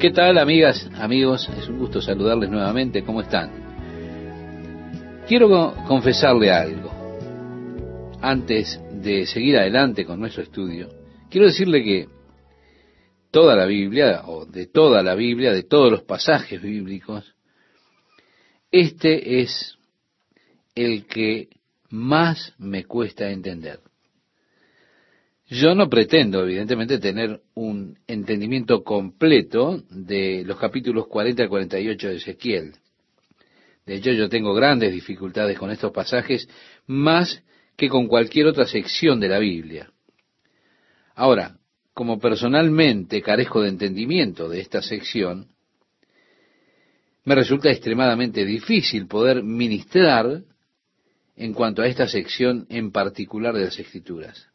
¿Qué tal, amigas, amigos? Es un gusto saludarles nuevamente. ¿Cómo están? Quiero confesarle algo. Antes de seguir adelante con nuestro estudio, quiero decirle que toda la Biblia, o de toda la Biblia, de todos los pasajes bíblicos, este es el que más me cuesta entender. Yo no pretendo, evidentemente, tener un entendimiento completo de los capítulos 40 al 48 de Ezequiel. De hecho, yo tengo grandes dificultades con estos pasajes, más que con cualquier otra sección de la Biblia. Ahora, como personalmente carezco de entendimiento de esta sección, me resulta extremadamente difícil poder ministrar en cuanto a esta sección en particular de las Escrituras.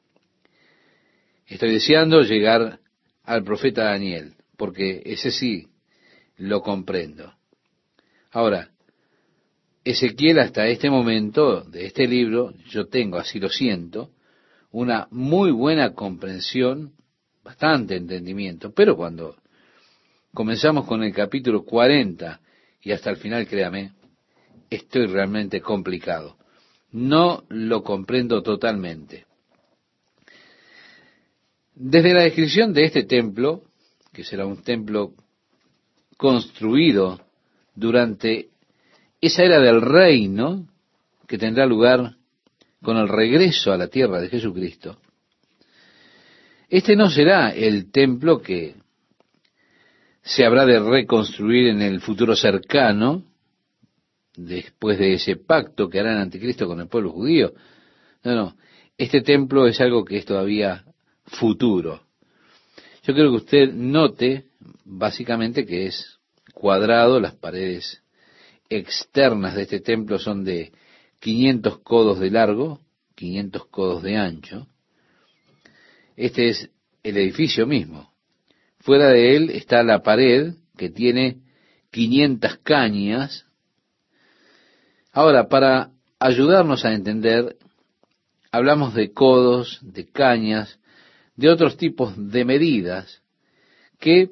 Estoy deseando llegar al profeta Daniel, porque ese sí lo comprendo. Ahora, Ezequiel hasta este momento de este libro, yo tengo, así lo siento, una muy buena comprensión, bastante entendimiento, pero cuando comenzamos con el capítulo 40 y hasta el final, créame, estoy realmente complicado. No lo comprendo totalmente. Desde la descripción de este templo, que será un templo construido durante esa era del reino que tendrá lugar con el regreso a la tierra de Jesucristo, este no será el templo que se habrá de reconstruir en el futuro cercano, después de ese pacto que hará el anticristo con el pueblo judío. No, no, este templo es algo que es todavía futuro. Yo creo que usted note básicamente que es cuadrado, las paredes externas de este templo son de 500 codos de largo, 500 codos de ancho. Este es el edificio mismo. Fuera de él está la pared que tiene 500 cañas. Ahora, para ayudarnos a entender, hablamos de codos, de cañas, de otros tipos de medidas que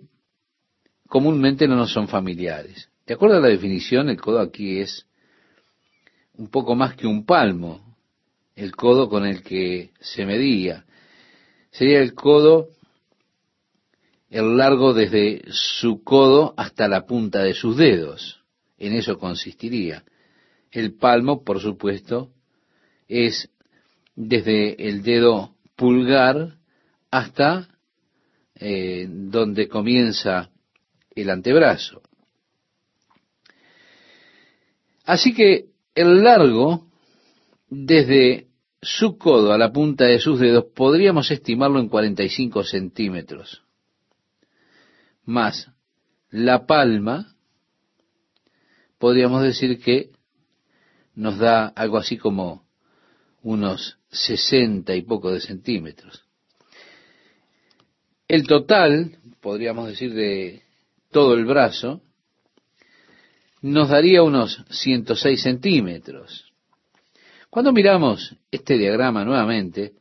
comúnmente no nos son familiares. De acuerdo a la definición, el codo aquí es un poco más que un palmo, el codo con el que se medía. Sería el codo, el largo desde su codo hasta la punta de sus dedos. En eso consistiría. El palmo, por supuesto, es desde el dedo pulgar hasta eh, donde comienza el antebrazo. Así que el largo, desde su codo a la punta de sus dedos, podríamos estimarlo en 45 centímetros. Más la palma, podríamos decir que nos da algo así como unos 60 y poco de centímetros. El total, podríamos decir, de todo el brazo, nos daría unos 106 centímetros. Cuando miramos este diagrama nuevamente,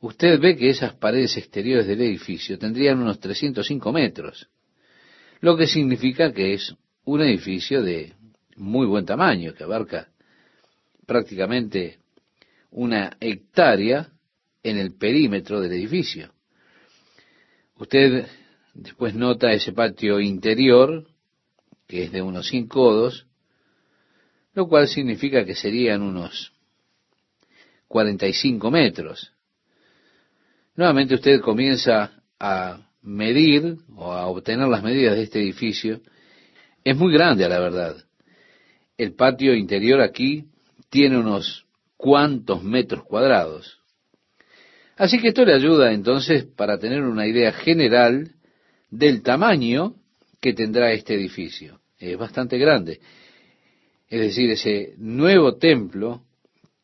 usted ve que esas paredes exteriores del edificio tendrían unos 305 metros, lo que significa que es un edificio de muy buen tamaño, que abarca prácticamente una hectárea en el perímetro del edificio. Usted después nota ese patio interior, que es de unos 100 codos, lo cual significa que serían unos 45 metros. Nuevamente usted comienza a medir o a obtener las medidas de este edificio. Es muy grande a la verdad. El patio interior aquí tiene unos cuantos metros cuadrados. Así que esto le ayuda entonces para tener una idea general del tamaño que tendrá este edificio. Es bastante grande. Es decir, ese nuevo templo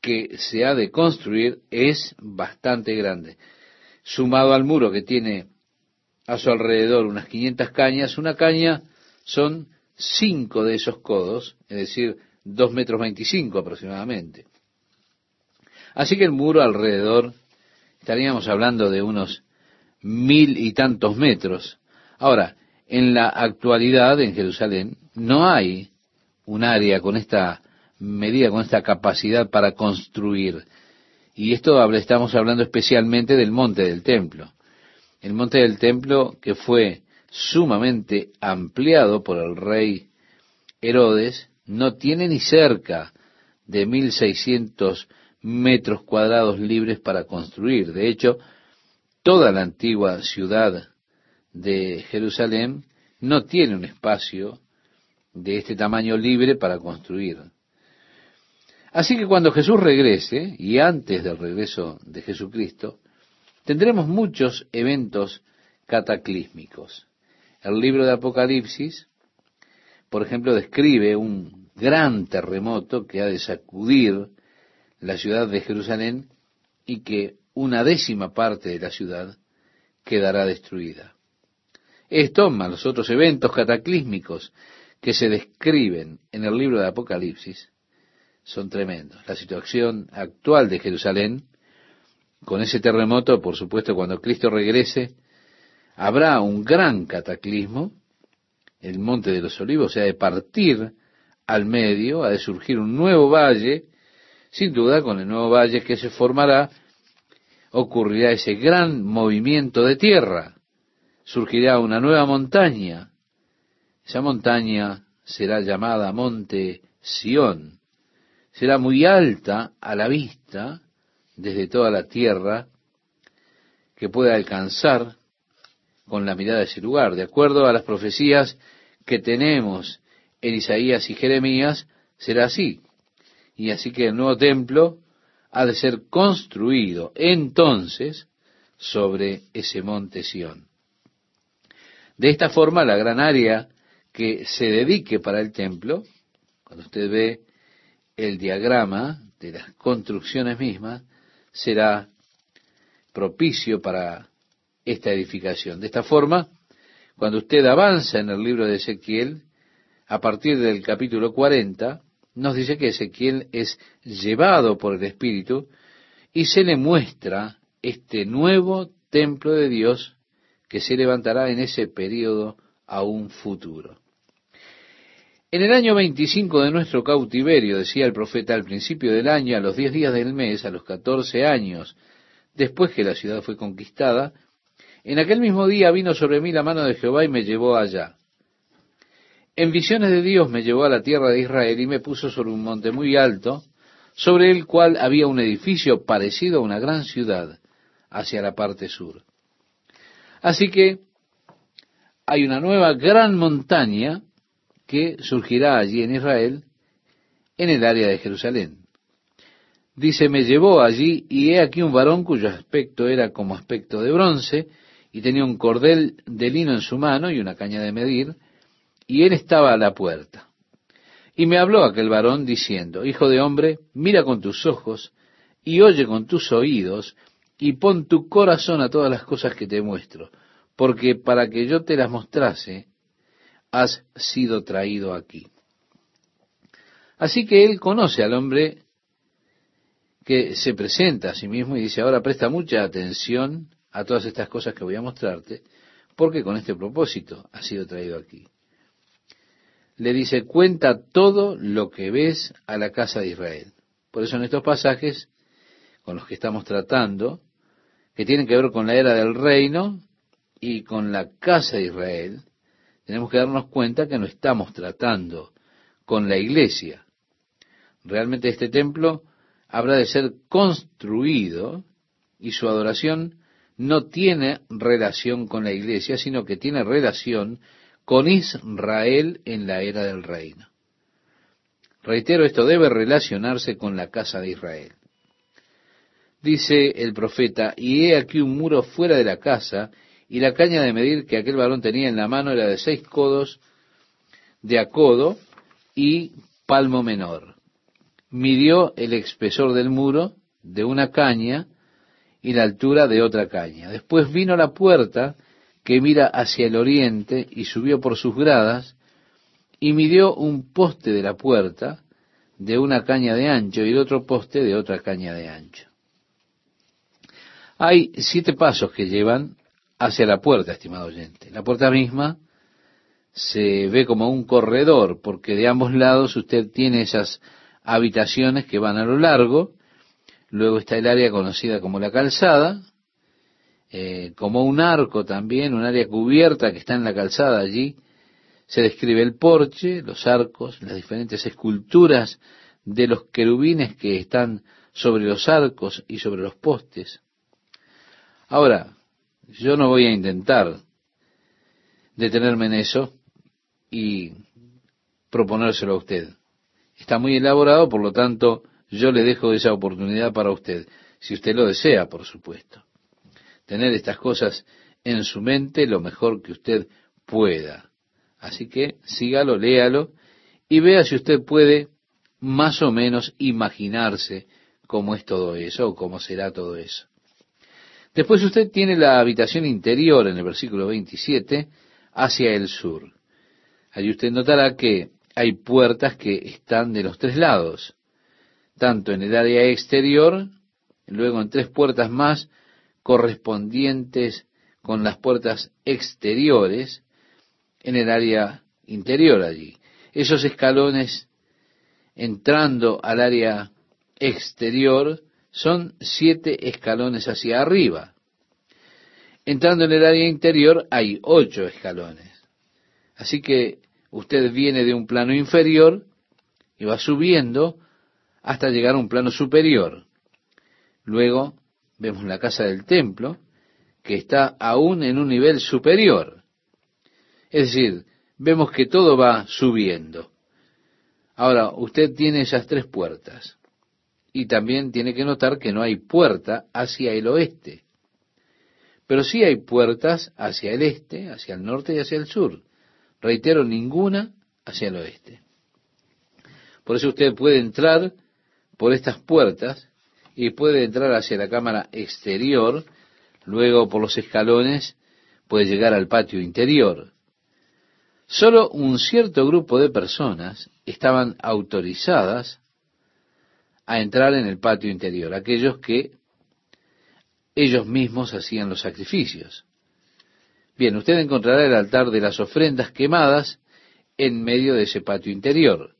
que se ha de construir es bastante grande. Sumado al muro que tiene a su alrededor unas 500 cañas, una caña son cinco de esos codos, es decir, dos metros veinticinco aproximadamente. Así que el muro alrededor estaríamos hablando de unos mil y tantos metros. Ahora, En la actualidad en Jerusalén no hay un área con esta medida, con esta capacidad para construir. Y esto estamos hablando especialmente del monte del templo. El monte del templo que fue sumamente ampliado por el rey Herodes, no tiene ni cerca de 1600 metros cuadrados libres para construir. De hecho, toda la antigua ciudad de Jerusalén no tiene un espacio de este tamaño libre para construir. Así que cuando Jesús regrese, y antes del regreso de Jesucristo, tendremos muchos eventos cataclísmicos. El libro de Apocalipsis, por ejemplo, describe un gran terremoto que ha de sacudir la ciudad de Jerusalén y que una décima parte de la ciudad quedará destruida. Esto, más los otros eventos cataclísmicos que se describen en el libro de Apocalipsis, son tremendos. La situación actual de Jerusalén, con ese terremoto, por supuesto, cuando Cristo regrese, habrá un gran cataclismo, el monte de los olivos, o sea, de partir al medio, ha de surgir un nuevo valle, sin duda con el nuevo valle que se formará, ocurrirá ese gran movimiento de tierra, surgirá una nueva montaña, esa montaña será llamada Monte Sión, será muy alta a la vista desde toda la tierra que pueda alcanzar con la mirada de ese lugar. De acuerdo a las profecías que tenemos en Isaías y Jeremías, será así. Y así que el nuevo templo ha de ser construido entonces sobre ese monte Sión. De esta forma, la gran área que se dedique para el templo, cuando usted ve el diagrama de las construcciones mismas, será propicio para esta edificación. De esta forma, cuando usted avanza en el libro de Ezequiel, a partir del capítulo 40, nos dice que Ezequiel es llevado por el Espíritu y se le muestra este nuevo templo de Dios que se levantará en ese periodo aún futuro. En el año 25 de nuestro cautiverio, decía el profeta, al principio del año, a los diez días del mes, a los catorce años, después que la ciudad fue conquistada, en aquel mismo día vino sobre mí la mano de Jehová y me llevó allá. En visiones de Dios me llevó a la tierra de Israel y me puso sobre un monte muy alto, sobre el cual había un edificio parecido a una gran ciudad, hacia la parte sur. Así que hay una nueva gran montaña que surgirá allí en Israel, en el área de Jerusalén. Dice, me llevó allí y he aquí un varón cuyo aspecto era como aspecto de bronce y tenía un cordel de lino en su mano y una caña de medir, y él estaba a la puerta. Y me habló aquel varón diciendo, Hijo de hombre, mira con tus ojos y oye con tus oídos y pon tu corazón a todas las cosas que te muestro, porque para que yo te las mostrase, has sido traído aquí. Así que él conoce al hombre que se presenta a sí mismo y dice, ahora presta mucha atención a todas estas cosas que voy a mostrarte, porque con este propósito has sido traído aquí. Le dice, cuenta todo lo que ves a la casa de Israel. Por eso en estos pasajes con los que estamos tratando, que tienen que ver con la era del reino y con la casa de Israel, tenemos que darnos cuenta que no estamos tratando con la iglesia. Realmente este templo habrá de ser construido y su adoración no tiene relación con la iglesia, sino que tiene relación con Israel en la era del reino. Reitero, esto debe relacionarse con la casa de Israel. Dice el profeta, y he aquí un muro fuera de la casa, y la caña de medir que aquel varón tenía en la mano era de seis codos de acodo y palmo menor. Midió el espesor del muro de una caña y la altura de otra caña. Después vino la puerta que mira hacia el oriente y subió por sus gradas y midió un poste de la puerta de una caña de ancho y el otro poste de otra caña de ancho. Hay siete pasos que llevan hacia la puerta, estimado oyente. La puerta misma se ve como un corredor, porque de ambos lados usted tiene esas habitaciones que van a lo largo, luego está el área conocida como la calzada, eh, como un arco también, un área cubierta que está en la calzada allí, se describe el porche, los arcos, las diferentes esculturas de los querubines que están sobre los arcos y sobre los postes. Ahora, yo no voy a intentar detenerme en eso y proponérselo a usted. Está muy elaborado, por lo tanto, yo le dejo esa oportunidad para usted, si usted lo desea, por supuesto. Tener estas cosas en su mente lo mejor que usted pueda. Así que sígalo, léalo y vea si usted puede más o menos imaginarse cómo es todo eso o cómo será todo eso. Después usted tiene la habitación interior en el versículo 27 hacia el sur. Allí usted notará que hay puertas que están de los tres lados, tanto en el área exterior, luego en tres puertas más correspondientes con las puertas exteriores, en el área interior allí. Esos escalones entrando al área exterior son siete escalones hacia arriba. Entrando en el área interior hay ocho escalones. Así que usted viene de un plano inferior y va subiendo hasta llegar a un plano superior. Luego vemos la casa del templo, que está aún en un nivel superior. Es decir, vemos que todo va subiendo. Ahora, usted tiene esas tres puertas. Y también tiene que notar que no hay puerta hacia el oeste. Pero sí hay puertas hacia el este, hacia el norte y hacia el sur. Reitero, ninguna hacia el oeste. Por eso usted puede entrar por estas puertas y puede entrar hacia la cámara exterior, luego por los escalones puede llegar al patio interior. Solo un cierto grupo de personas estaban autorizadas a entrar en el patio interior, aquellos que ellos mismos hacían los sacrificios. Bien, usted encontrará el altar de las ofrendas quemadas en medio de ese patio interior.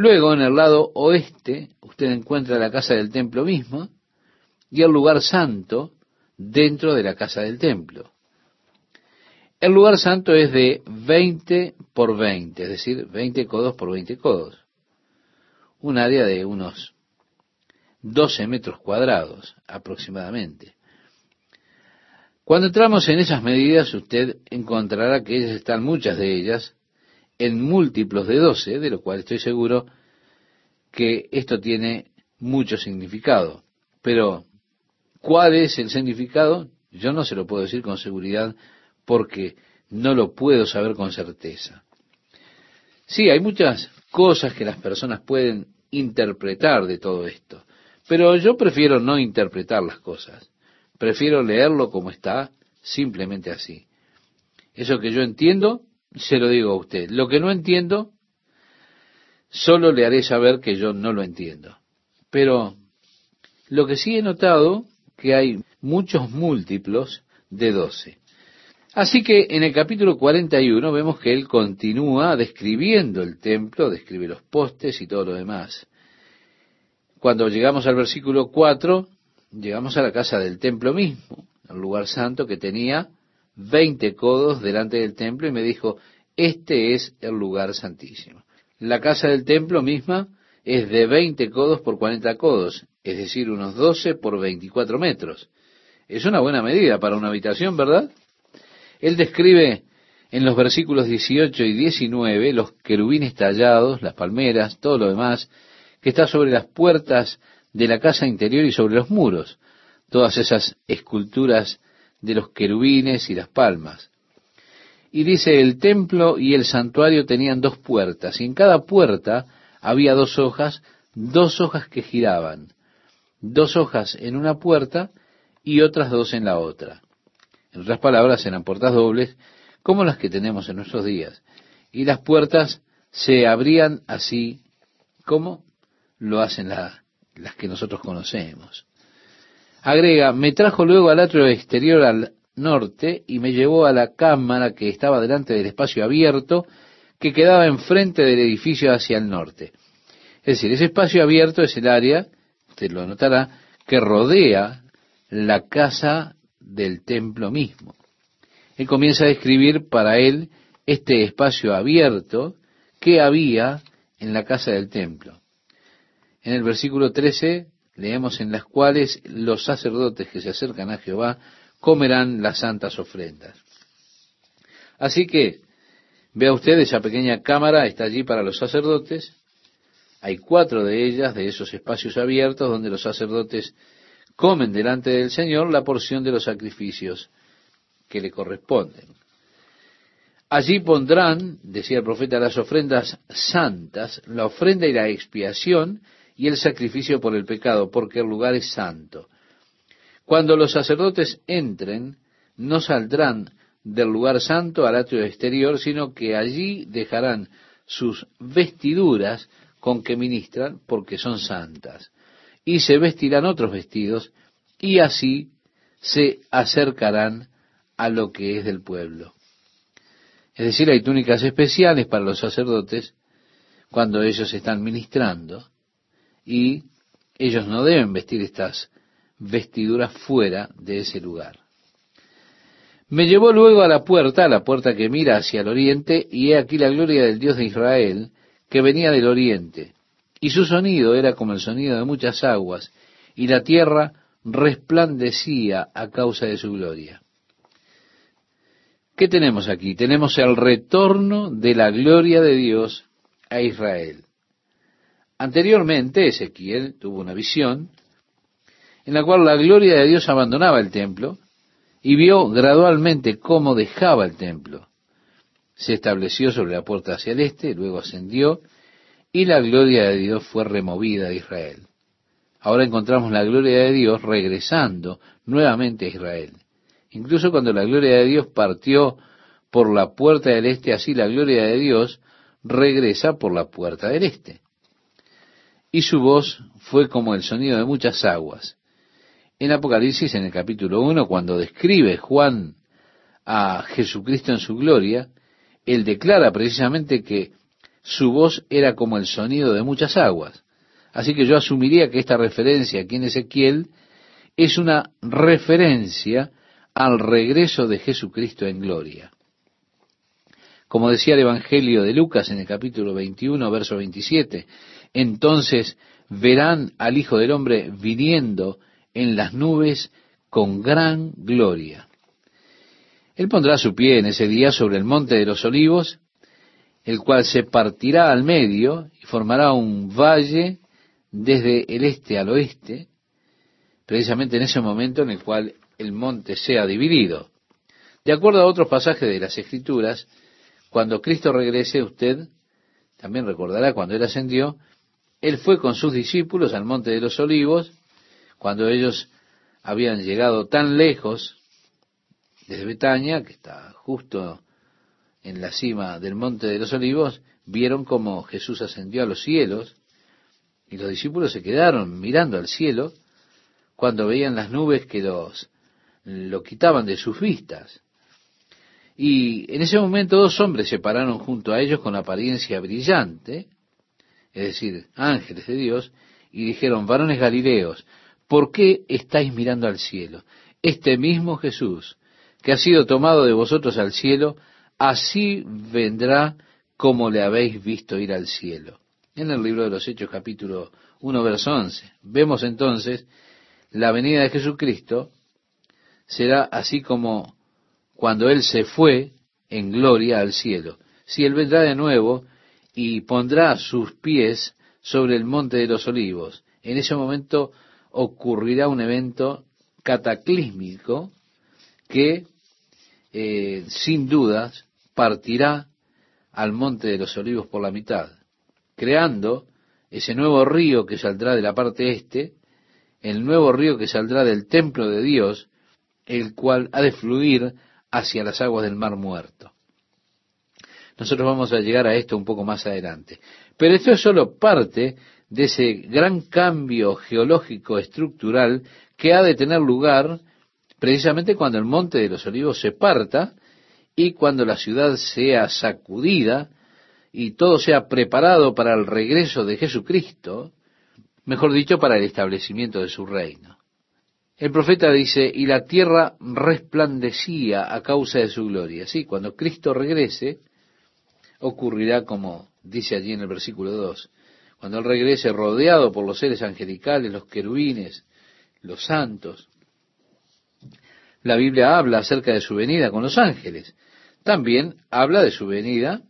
Luego, en el lado oeste, usted encuentra la casa del templo mismo y el lugar santo dentro de la casa del templo. El lugar santo es de 20 por 20, es decir, 20 codos por 20 codos. Un área de unos 12 metros cuadrados aproximadamente. Cuando entramos en esas medidas, usted encontrará que ellas están, muchas de ellas, en múltiplos de 12, de lo cual estoy seguro que esto tiene mucho significado. Pero, ¿cuál es el significado? Yo no se lo puedo decir con seguridad porque no lo puedo saber con certeza. Sí, hay muchas cosas que las personas pueden interpretar de todo esto, pero yo prefiero no interpretar las cosas, prefiero leerlo como está, simplemente así. Eso que yo entiendo, se lo digo a usted. Lo que no entiendo, solo le haré saber que yo no lo entiendo. Pero lo que sí he notado, que hay muchos múltiplos de doce. Así que en el capítulo 41 vemos que él continúa describiendo el templo, describe los postes y todo lo demás. Cuando llegamos al versículo 4, llegamos a la casa del templo mismo, el lugar santo que tenía 20 codos delante del templo y me dijo, este es el lugar santísimo. La casa del templo misma es de 20 codos por 40 codos, es decir, unos 12 por 24 metros. Es una buena medida para una habitación, ¿verdad? Él describe en los versículos 18 y 19 los querubines tallados, las palmeras, todo lo demás, que está sobre las puertas de la casa interior y sobre los muros, todas esas esculturas de los querubines y las palmas. Y dice, el templo y el santuario tenían dos puertas, y en cada puerta había dos hojas, dos hojas que giraban, dos hojas en una puerta y otras dos en la otra. En otras palabras, eran puertas dobles como las que tenemos en nuestros días. Y las puertas se abrían así como lo hacen las que nosotros conocemos. Agrega, me trajo luego al atrio exterior al norte y me llevó a la cámara que estaba delante del espacio abierto que quedaba enfrente del edificio hacia el norte. Es decir, ese espacio abierto es el área, usted lo notará, que rodea la casa del templo mismo. Él comienza a describir para él este espacio abierto que había en la casa del templo. En el versículo 13 leemos en las cuales los sacerdotes que se acercan a Jehová comerán las santas ofrendas. Así que vea usted esa pequeña cámara, está allí para los sacerdotes. Hay cuatro de ellas, de esos espacios abiertos, donde los sacerdotes comen delante del Señor la porción de los sacrificios que le corresponden. Allí pondrán, decía el profeta, las ofrendas santas, la ofrenda y la expiación y el sacrificio por el pecado, porque el lugar es santo. Cuando los sacerdotes entren, no saldrán del lugar santo al atrio exterior, sino que allí dejarán sus vestiduras con que ministran, porque son santas, y se vestirán otros vestidos, y así se acercarán a lo que es del pueblo. Es decir, hay túnicas especiales para los sacerdotes cuando ellos están ministrando y ellos no deben vestir estas vestiduras fuera de ese lugar. Me llevó luego a la puerta, a la puerta que mira hacia el oriente, y he aquí la gloria del Dios de Israel, que venía del oriente, y su sonido era como el sonido de muchas aguas, y la tierra resplandecía a causa de su gloria. ¿Qué tenemos aquí? Tenemos el retorno de la gloria de Dios a Israel. Anteriormente Ezequiel tuvo una visión en la cual la gloria de Dios abandonaba el templo y vio gradualmente cómo dejaba el templo. Se estableció sobre la puerta hacia el este, luego ascendió y la gloria de Dios fue removida de Israel. Ahora encontramos la gloria de Dios regresando nuevamente a Israel. Incluso cuando la gloria de Dios partió por la puerta del este, así la gloria de Dios regresa por la puerta del este. Y su voz fue como el sonido de muchas aguas. En Apocalipsis, en el capítulo 1, cuando describe Juan a Jesucristo en su gloria, él declara precisamente que su voz era como el sonido de muchas aguas. Así que yo asumiría que esta referencia aquí en Ezequiel es una referencia al regreso de Jesucristo en gloria. Como decía el Evangelio de Lucas en el capítulo 21, verso 27, entonces verán al Hijo del Hombre viniendo en las nubes con gran gloria. Él pondrá su pie en ese día sobre el monte de los olivos, el cual se partirá al medio y formará un valle desde el este al oeste, precisamente en ese momento en el cual el monte sea dividido. De acuerdo a otros pasajes de las Escrituras, cuando Cristo regrese, usted también recordará cuando Él ascendió, Él fue con sus discípulos al monte de los olivos, cuando ellos habían llegado tan lejos desde Betania, que está justo en la cima del monte de los olivos, vieron como Jesús ascendió a los cielos, y los discípulos se quedaron mirando al cielo cuando veían las nubes que los lo quitaban de sus vistas. Y en ese momento dos hombres se pararon junto a ellos con apariencia brillante, es decir, ángeles de Dios, y dijeron, varones Galileos, ¿por qué estáis mirando al cielo? Este mismo Jesús, que ha sido tomado de vosotros al cielo, así vendrá como le habéis visto ir al cielo. En el libro de los Hechos capítulo 1, verso 11. Vemos entonces la venida de Jesucristo será así como cuando Él se fue en gloria al cielo. Si Él vendrá de nuevo y pondrá sus pies sobre el monte de los olivos, en ese momento ocurrirá un evento cataclísmico que eh, sin dudas partirá al monte de los olivos por la mitad, creando ese nuevo río que saldrá de la parte este, el nuevo río que saldrá del templo de Dios, el cual ha de fluir hacia las aguas del mar muerto. Nosotros vamos a llegar a esto un poco más adelante. Pero esto es solo parte de ese gran cambio geológico estructural que ha de tener lugar precisamente cuando el monte de los olivos se parta y cuando la ciudad sea sacudida y todo sea preparado para el regreso de Jesucristo, mejor dicho, para el establecimiento de su reino. El profeta dice, y la tierra resplandecía a causa de su gloria. Sí, cuando Cristo regrese, ocurrirá como dice allí en el versículo 2. Cuando Él regrese rodeado por los seres angelicales, los querubines, los santos. La Biblia habla acerca de su venida con los ángeles. También habla de su venida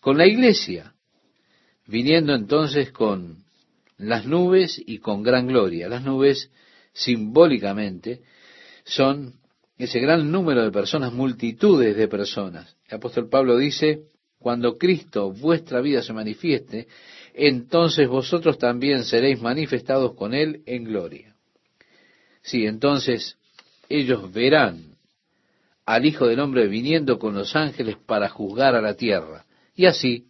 con la iglesia, viniendo entonces con las nubes y con gran gloria. Las nubes simbólicamente son ese gran número de personas, multitudes de personas. El apóstol Pablo dice, cuando Cristo, vuestra vida, se manifieste, entonces vosotros también seréis manifestados con Él en gloria. Sí, entonces ellos verán al Hijo del Hombre viniendo con los ángeles para juzgar a la tierra. Y así,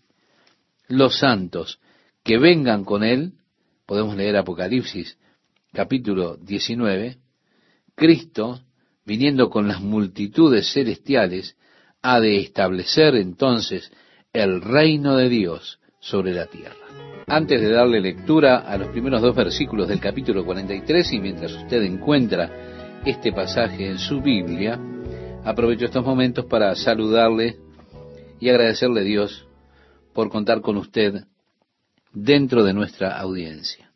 los santos que vengan con Él, podemos leer Apocalipsis capítulo 19, Cristo, viniendo con las multitudes celestiales, ha de establecer entonces el reino de Dios sobre la tierra. Antes de darle lectura a los primeros dos versículos del capítulo 43 y mientras usted encuentra este pasaje en su Biblia, aprovecho estos momentos para saludarle y agradecerle a Dios por contar con usted dentro de nuestra audiencia.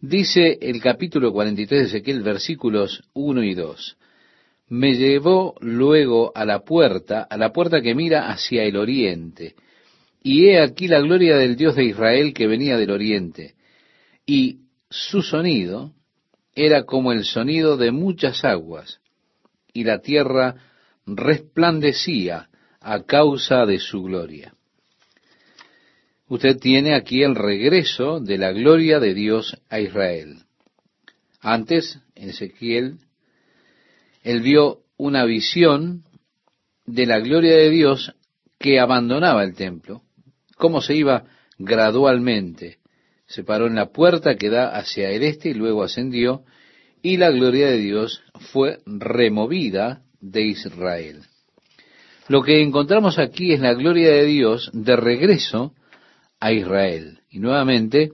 Dice el capítulo 43 de Ezequiel, versículos 1 y 2 me llevó luego a la puerta, a la puerta que mira hacia el oriente. Y he aquí la gloria del Dios de Israel que venía del oriente. Y su sonido era como el sonido de muchas aguas, y la tierra resplandecía a causa de su gloria. Usted tiene aquí el regreso de la gloria de Dios a Israel. Antes, en Ezequiel él vio una visión de la gloria de Dios que abandonaba el templo, cómo se iba gradualmente. Se paró en la puerta que da hacia el este y luego ascendió, y la gloria de Dios fue removida de Israel. Lo que encontramos aquí es la gloria de Dios de regreso a Israel. Y nuevamente,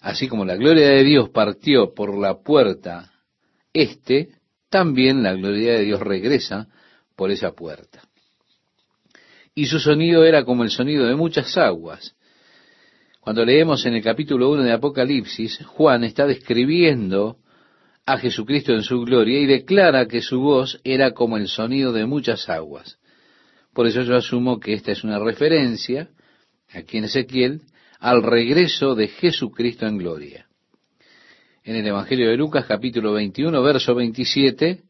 así como la gloria de Dios partió por la puerta este, también la gloria de Dios regresa por esa puerta. Y su sonido era como el sonido de muchas aguas. Cuando leemos en el capítulo 1 de Apocalipsis, Juan está describiendo a Jesucristo en su gloria y declara que su voz era como el sonido de muchas aguas. Por eso yo asumo que esta es una referencia, aquí en Ezequiel, al regreso de Jesucristo en gloria en el Evangelio de Lucas capítulo 21, verso 27,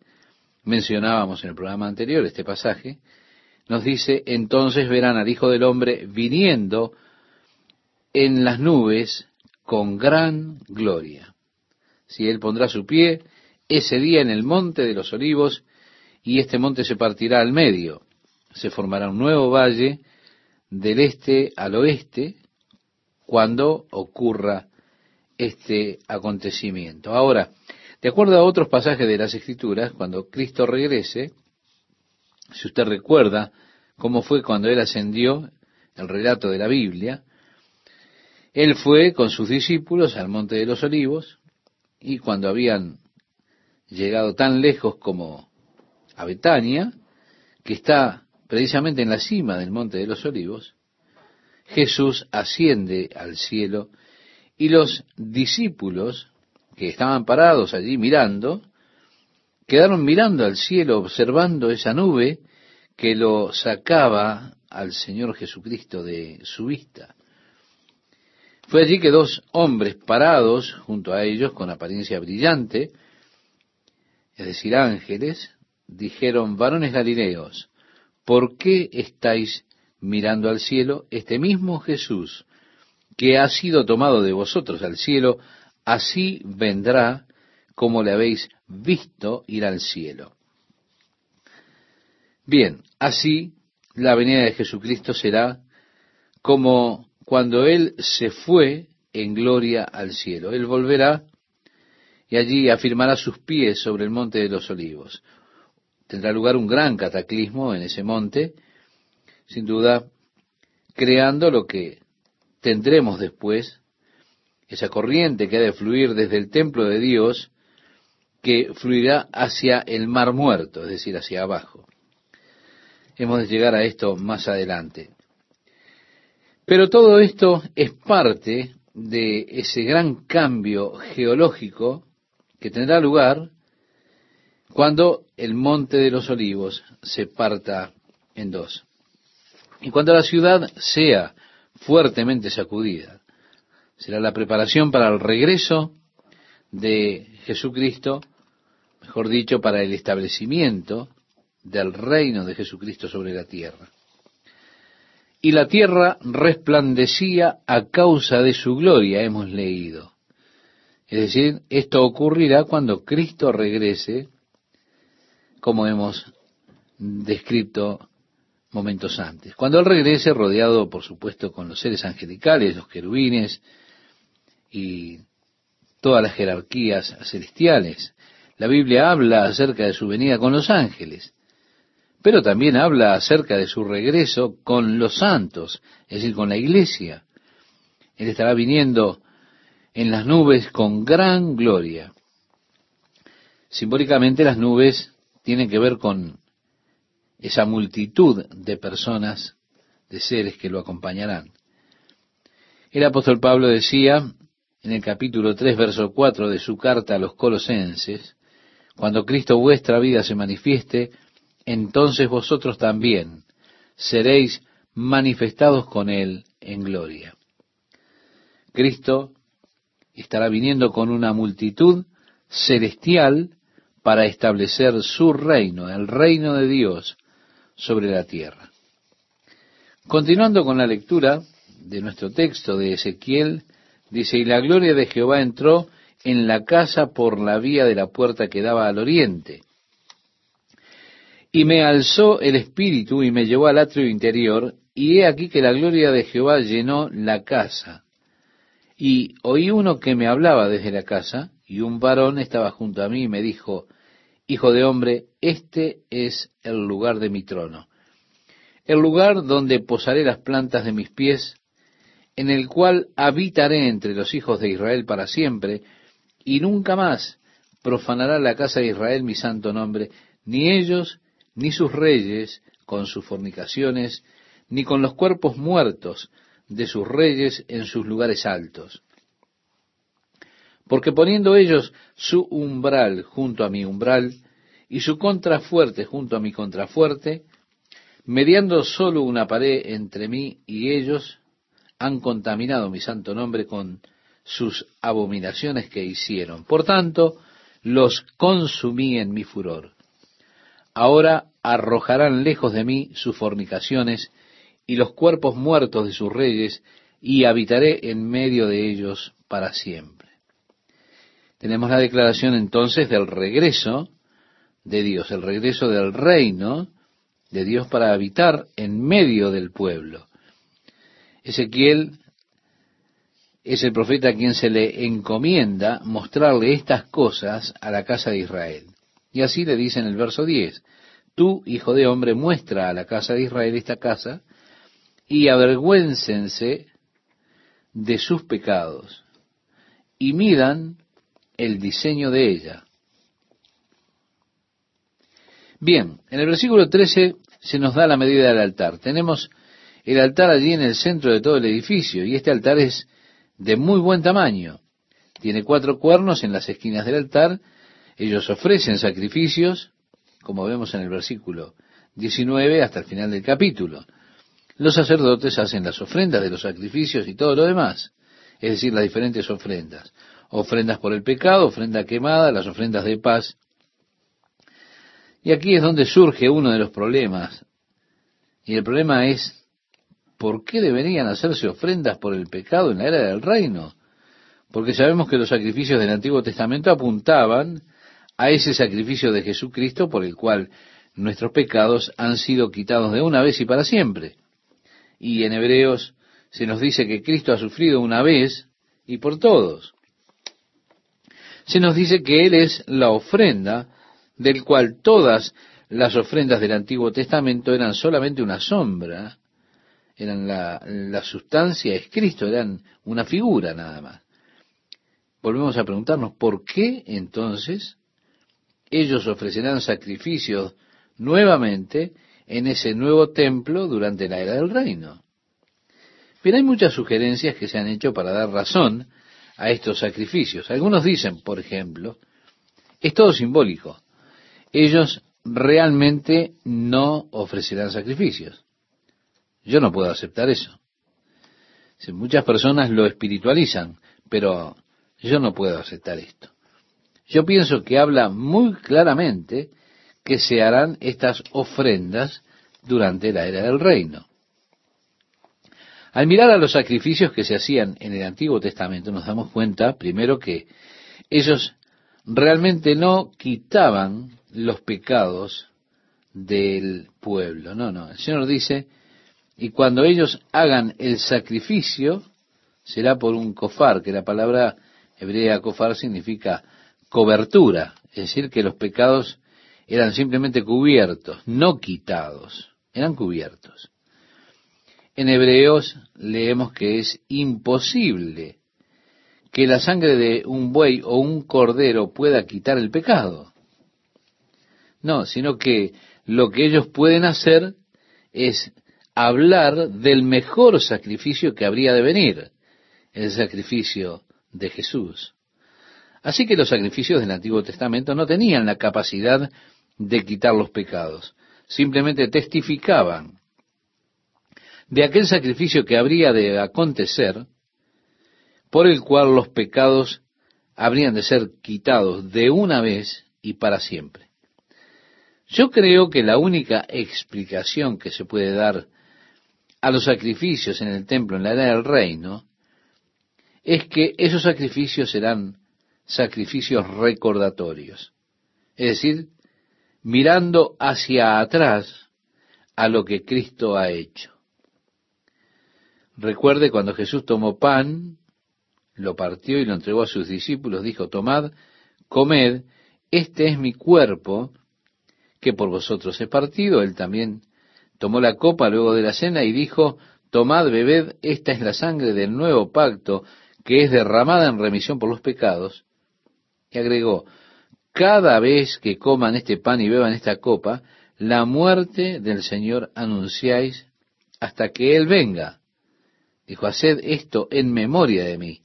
mencionábamos en el programa anterior este pasaje, nos dice, entonces verán al Hijo del Hombre viniendo en las nubes con gran gloria. Si él pondrá su pie ese día en el monte de los olivos, y este monte se partirá al medio, se formará un nuevo valle del este al oeste, cuando ocurra este acontecimiento. Ahora, de acuerdo a otros pasajes de las Escrituras, cuando Cristo regrese, si usted recuerda cómo fue cuando Él ascendió, el relato de la Biblia, Él fue con sus discípulos al Monte de los Olivos y cuando habían llegado tan lejos como a Betania, que está precisamente en la cima del Monte de los Olivos, Jesús asciende al cielo y los discípulos que estaban parados allí mirando, quedaron mirando al cielo, observando esa nube que lo sacaba al Señor Jesucristo de su vista. Fue allí que dos hombres parados junto a ellos con apariencia brillante, es decir, ángeles, dijeron, varones galileos, ¿por qué estáis mirando al cielo? Este mismo Jesús que ha sido tomado de vosotros al cielo, así vendrá como le habéis visto ir al cielo. Bien, así la venida de Jesucristo será como cuando Él se fue en gloria al cielo. Él volverá y allí afirmará sus pies sobre el monte de los olivos. Tendrá lugar un gran cataclismo en ese monte, sin duda creando lo que tendremos después, esa corriente que ha de fluir desde el templo de Dios, que fluirá hacia el mar muerto, es decir, hacia abajo. Hemos de llegar a esto más adelante. Pero todo esto es parte de ese gran cambio geológico que tendrá lugar cuando el monte de los olivos se parta en dos. Y cuando la ciudad sea fuertemente sacudida, será la preparación para el regreso de Jesucristo, mejor dicho, para el establecimiento del reino de Jesucristo sobre la tierra. Y la tierra resplandecía a causa de su gloria, hemos leído. Es decir, esto ocurrirá cuando Cristo regrese, como hemos descrito momentos antes. Cuando Él regrese, rodeado, por supuesto, con los seres angelicales, los querubines y todas las jerarquías celestiales. La Biblia habla acerca de su venida con los ángeles, pero también habla acerca de su regreso con los santos, es decir, con la iglesia. Él estará viniendo en las nubes con gran gloria. Simbólicamente las nubes tienen que ver con esa multitud de personas, de seres que lo acompañarán. El apóstol Pablo decía en el capítulo 3, verso 4 de su carta a los colosenses, cuando Cristo vuestra vida se manifieste, entonces vosotros también seréis manifestados con Él en gloria. Cristo estará viniendo con una multitud celestial para establecer su reino, el reino de Dios sobre la tierra. Continuando con la lectura de nuestro texto de Ezequiel, dice, y la gloria de Jehová entró en la casa por la vía de la puerta que daba al oriente. Y me alzó el espíritu y me llevó al atrio interior, y he aquí que la gloria de Jehová llenó la casa. Y oí uno que me hablaba desde la casa, y un varón estaba junto a mí y me dijo, Hijo de hombre, este es el lugar de mi trono, el lugar donde posaré las plantas de mis pies, en el cual habitaré entre los hijos de Israel para siempre, y nunca más profanará la casa de Israel mi santo nombre, ni ellos, ni sus reyes, con sus fornicaciones, ni con los cuerpos muertos, de sus reyes en sus lugares altos. Porque poniendo ellos su umbral junto a mi umbral y su contrafuerte junto a mi contrafuerte, mediando solo una pared entre mí y ellos, han contaminado mi santo nombre con sus abominaciones que hicieron. Por tanto, los consumí en mi furor. Ahora arrojarán lejos de mí sus fornicaciones y los cuerpos muertos de sus reyes, y habitaré en medio de ellos para siempre. Tenemos la declaración entonces del regreso de Dios, el regreso del reino de Dios para habitar en medio del pueblo. Ezequiel es el profeta a quien se le encomienda mostrarle estas cosas a la casa de Israel. Y así le dice en el verso 10, tú, hijo de hombre, muestra a la casa de Israel esta casa, y avergüéncense de sus pecados y midan el diseño de ella. Bien, en el versículo 13 se nos da la medida del altar. Tenemos el altar allí en el centro de todo el edificio y este altar es de muy buen tamaño. Tiene cuatro cuernos en las esquinas del altar. Ellos ofrecen sacrificios, como vemos en el versículo 19 hasta el final del capítulo los sacerdotes hacen las ofrendas de los sacrificios y todo lo demás, es decir, las diferentes ofrendas. Ofrendas por el pecado, ofrenda quemada, las ofrendas de paz. Y aquí es donde surge uno de los problemas. Y el problema es, ¿por qué deberían hacerse ofrendas por el pecado en la era del reino? Porque sabemos que los sacrificios del Antiguo Testamento apuntaban a ese sacrificio de Jesucristo por el cual nuestros pecados han sido quitados de una vez y para siempre. Y en Hebreos se nos dice que Cristo ha sufrido una vez y por todos. Se nos dice que Él es la ofrenda del cual todas las ofrendas del Antiguo Testamento eran solamente una sombra, eran la, la sustancia es Cristo, eran una figura nada más. Volvemos a preguntarnos, ¿por qué entonces ellos ofrecerán sacrificios nuevamente en ese nuevo templo durante la era del reino? Pero hay muchas sugerencias que se han hecho para dar razón a estos sacrificios. Algunos dicen, por ejemplo, es todo simbólico. Ellos realmente no ofrecerán sacrificios. Yo no puedo aceptar eso. Muchas personas lo espiritualizan, pero yo no puedo aceptar esto. Yo pienso que habla muy claramente que se harán estas ofrendas durante la era del reino. Al mirar a los sacrificios que se hacían en el Antiguo Testamento, nos damos cuenta, primero, que ellos realmente no quitaban los pecados del pueblo. No, no. El Señor dice, y cuando ellos hagan el sacrificio, será por un cofar, que la palabra hebrea cofar significa cobertura, es decir, que los pecados eran simplemente cubiertos, no quitados, eran cubiertos. En Hebreos leemos que es imposible que la sangre de un buey o un cordero pueda quitar el pecado. No, sino que lo que ellos pueden hacer es hablar del mejor sacrificio que habría de venir, el sacrificio de Jesús. Así que los sacrificios del Antiguo Testamento no tenían la capacidad de quitar los pecados, simplemente testificaban de aquel sacrificio que habría de acontecer, por el cual los pecados habrían de ser quitados de una vez y para siempre. Yo creo que la única explicación que se puede dar a los sacrificios en el templo en la era del reino es que esos sacrificios serán sacrificios recordatorios. Es decir, mirando hacia atrás a lo que Cristo ha hecho. Recuerde cuando Jesús tomó pan, lo partió y lo entregó a sus discípulos, dijo, tomad, comed, este es mi cuerpo que por vosotros he partido. Él también tomó la copa luego de la cena y dijo, tomad, bebed, esta es la sangre del nuevo pacto que es derramada en remisión por los pecados. Y agregó, cada vez que coman este pan y beban esta copa, la muerte del Señor anunciáis hasta que Él venga. Dijo, haced esto en memoria de mí.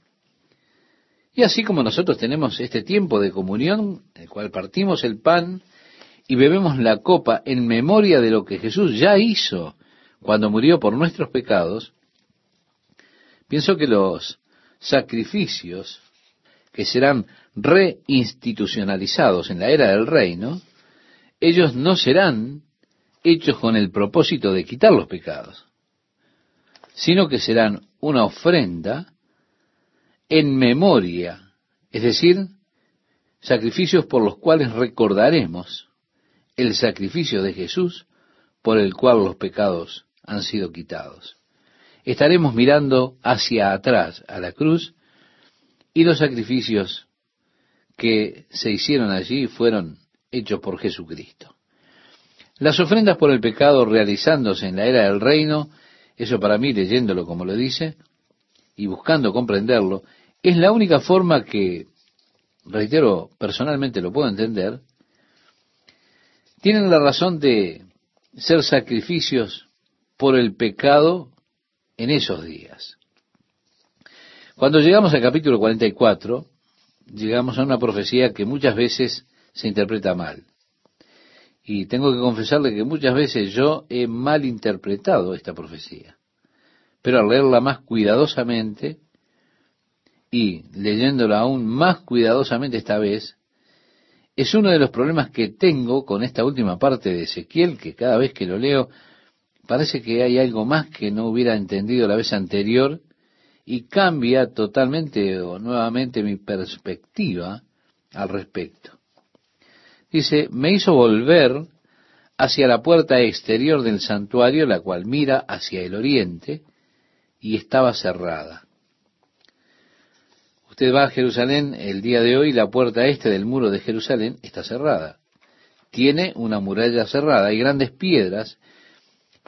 Y así como nosotros tenemos este tiempo de comunión, en el cual partimos el pan y bebemos la copa en memoria de lo que Jesús ya hizo cuando murió por nuestros pecados, pienso que los sacrificios que serán reinstitucionalizados en la era del reino, ellos no serán hechos con el propósito de quitar los pecados sino que serán una ofrenda en memoria, es decir, sacrificios por los cuales recordaremos el sacrificio de Jesús por el cual los pecados han sido quitados. Estaremos mirando hacia atrás a la cruz y los sacrificios que se hicieron allí fueron hechos por Jesucristo. Las ofrendas por el pecado realizándose en la era del reino eso para mí, leyéndolo como lo dice y buscando comprenderlo, es la única forma que, reitero, personalmente lo puedo entender, tienen la razón de ser sacrificios por el pecado en esos días. Cuando llegamos al capítulo 44, llegamos a una profecía que muchas veces se interpreta mal. Y tengo que confesarle que muchas veces yo he malinterpretado esta profecía. Pero al leerla más cuidadosamente y leyéndola aún más cuidadosamente esta vez, es uno de los problemas que tengo con esta última parte de Ezequiel, que cada vez que lo leo parece que hay algo más que no hubiera entendido la vez anterior y cambia totalmente o nuevamente mi perspectiva al respecto. Dice, me hizo volver hacia la puerta exterior del santuario, la cual mira hacia el oriente, y estaba cerrada. Usted va a Jerusalén el día de hoy, la puerta este del muro de Jerusalén está cerrada. Tiene una muralla cerrada, hay grandes piedras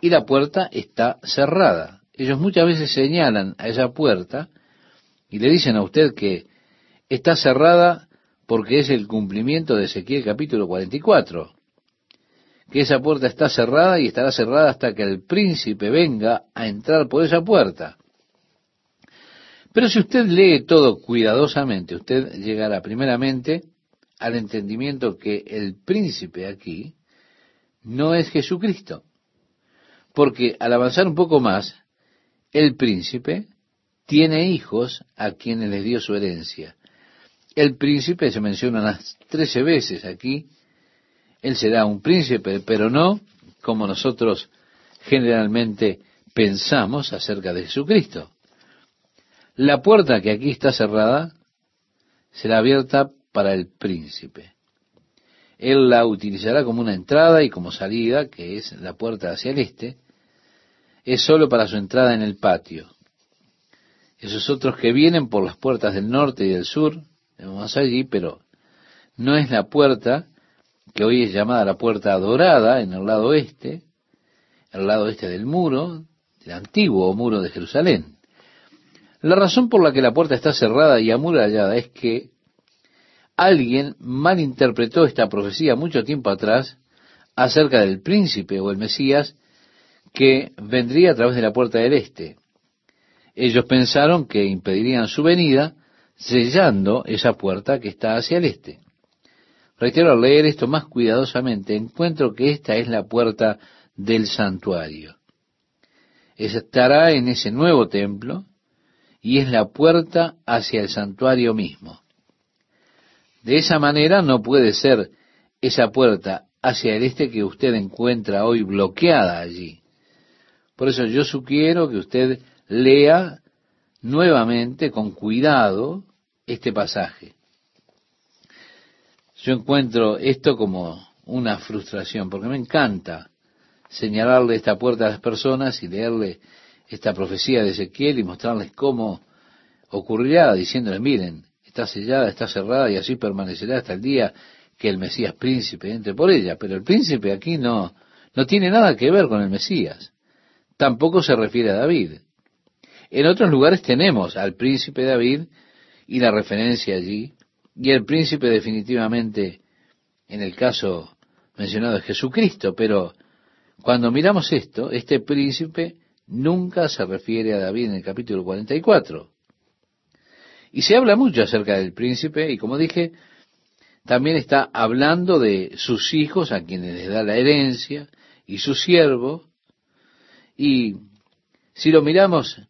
y la puerta está cerrada. Ellos muchas veces señalan a esa puerta y le dicen a usted que está cerrada porque es el cumplimiento de Ezequiel capítulo 44, que esa puerta está cerrada y estará cerrada hasta que el príncipe venga a entrar por esa puerta. Pero si usted lee todo cuidadosamente, usted llegará primeramente al entendimiento que el príncipe aquí no es Jesucristo. Porque al avanzar un poco más, el príncipe tiene hijos a quienes les dio su herencia. El príncipe se menciona unas trece veces aquí. Él será un príncipe, pero no como nosotros generalmente pensamos acerca de Jesucristo. La puerta que aquí está cerrada será abierta para el príncipe. Él la utilizará como una entrada y como salida, que es la puerta hacia el este, es sólo para su entrada en el patio. Esos otros que vienen por las puertas del norte y del sur, vamos allí, pero no es la puerta que hoy es llamada la puerta dorada en el lado este, el lado este del muro, del antiguo muro de Jerusalén. La razón por la que la puerta está cerrada y amurallada es que alguien malinterpretó esta profecía mucho tiempo atrás acerca del príncipe o el Mesías que vendría a través de la puerta del este. Ellos pensaron que impedirían su venida sellando esa puerta que está hacia el este. Reitero, al leer esto más cuidadosamente, encuentro que esta es la puerta del santuario. Estará en ese nuevo templo, y es la puerta hacia el santuario mismo. De esa manera no puede ser esa puerta hacia el este que usted encuentra hoy bloqueada allí. Por eso yo sugiero que usted lea nuevamente con cuidado este pasaje. Yo encuentro esto como una frustración, porque me encanta señalarle esta puerta a las personas y leerle esta profecía de Ezequiel y mostrarles cómo ocurrirá, diciéndoles, miren, está sellada, está cerrada y así permanecerá hasta el día que el Mesías príncipe entre por ella. Pero el príncipe aquí no, no tiene nada que ver con el Mesías. Tampoco se refiere a David. En otros lugares tenemos al príncipe David y la referencia allí, y el príncipe definitivamente, en el caso mencionado, es Jesucristo, pero cuando miramos esto, este príncipe nunca se refiere a David en el capítulo 44. Y se habla mucho acerca del príncipe y como dije, también está hablando de sus hijos a quienes les da la herencia y su siervo. Y si lo miramos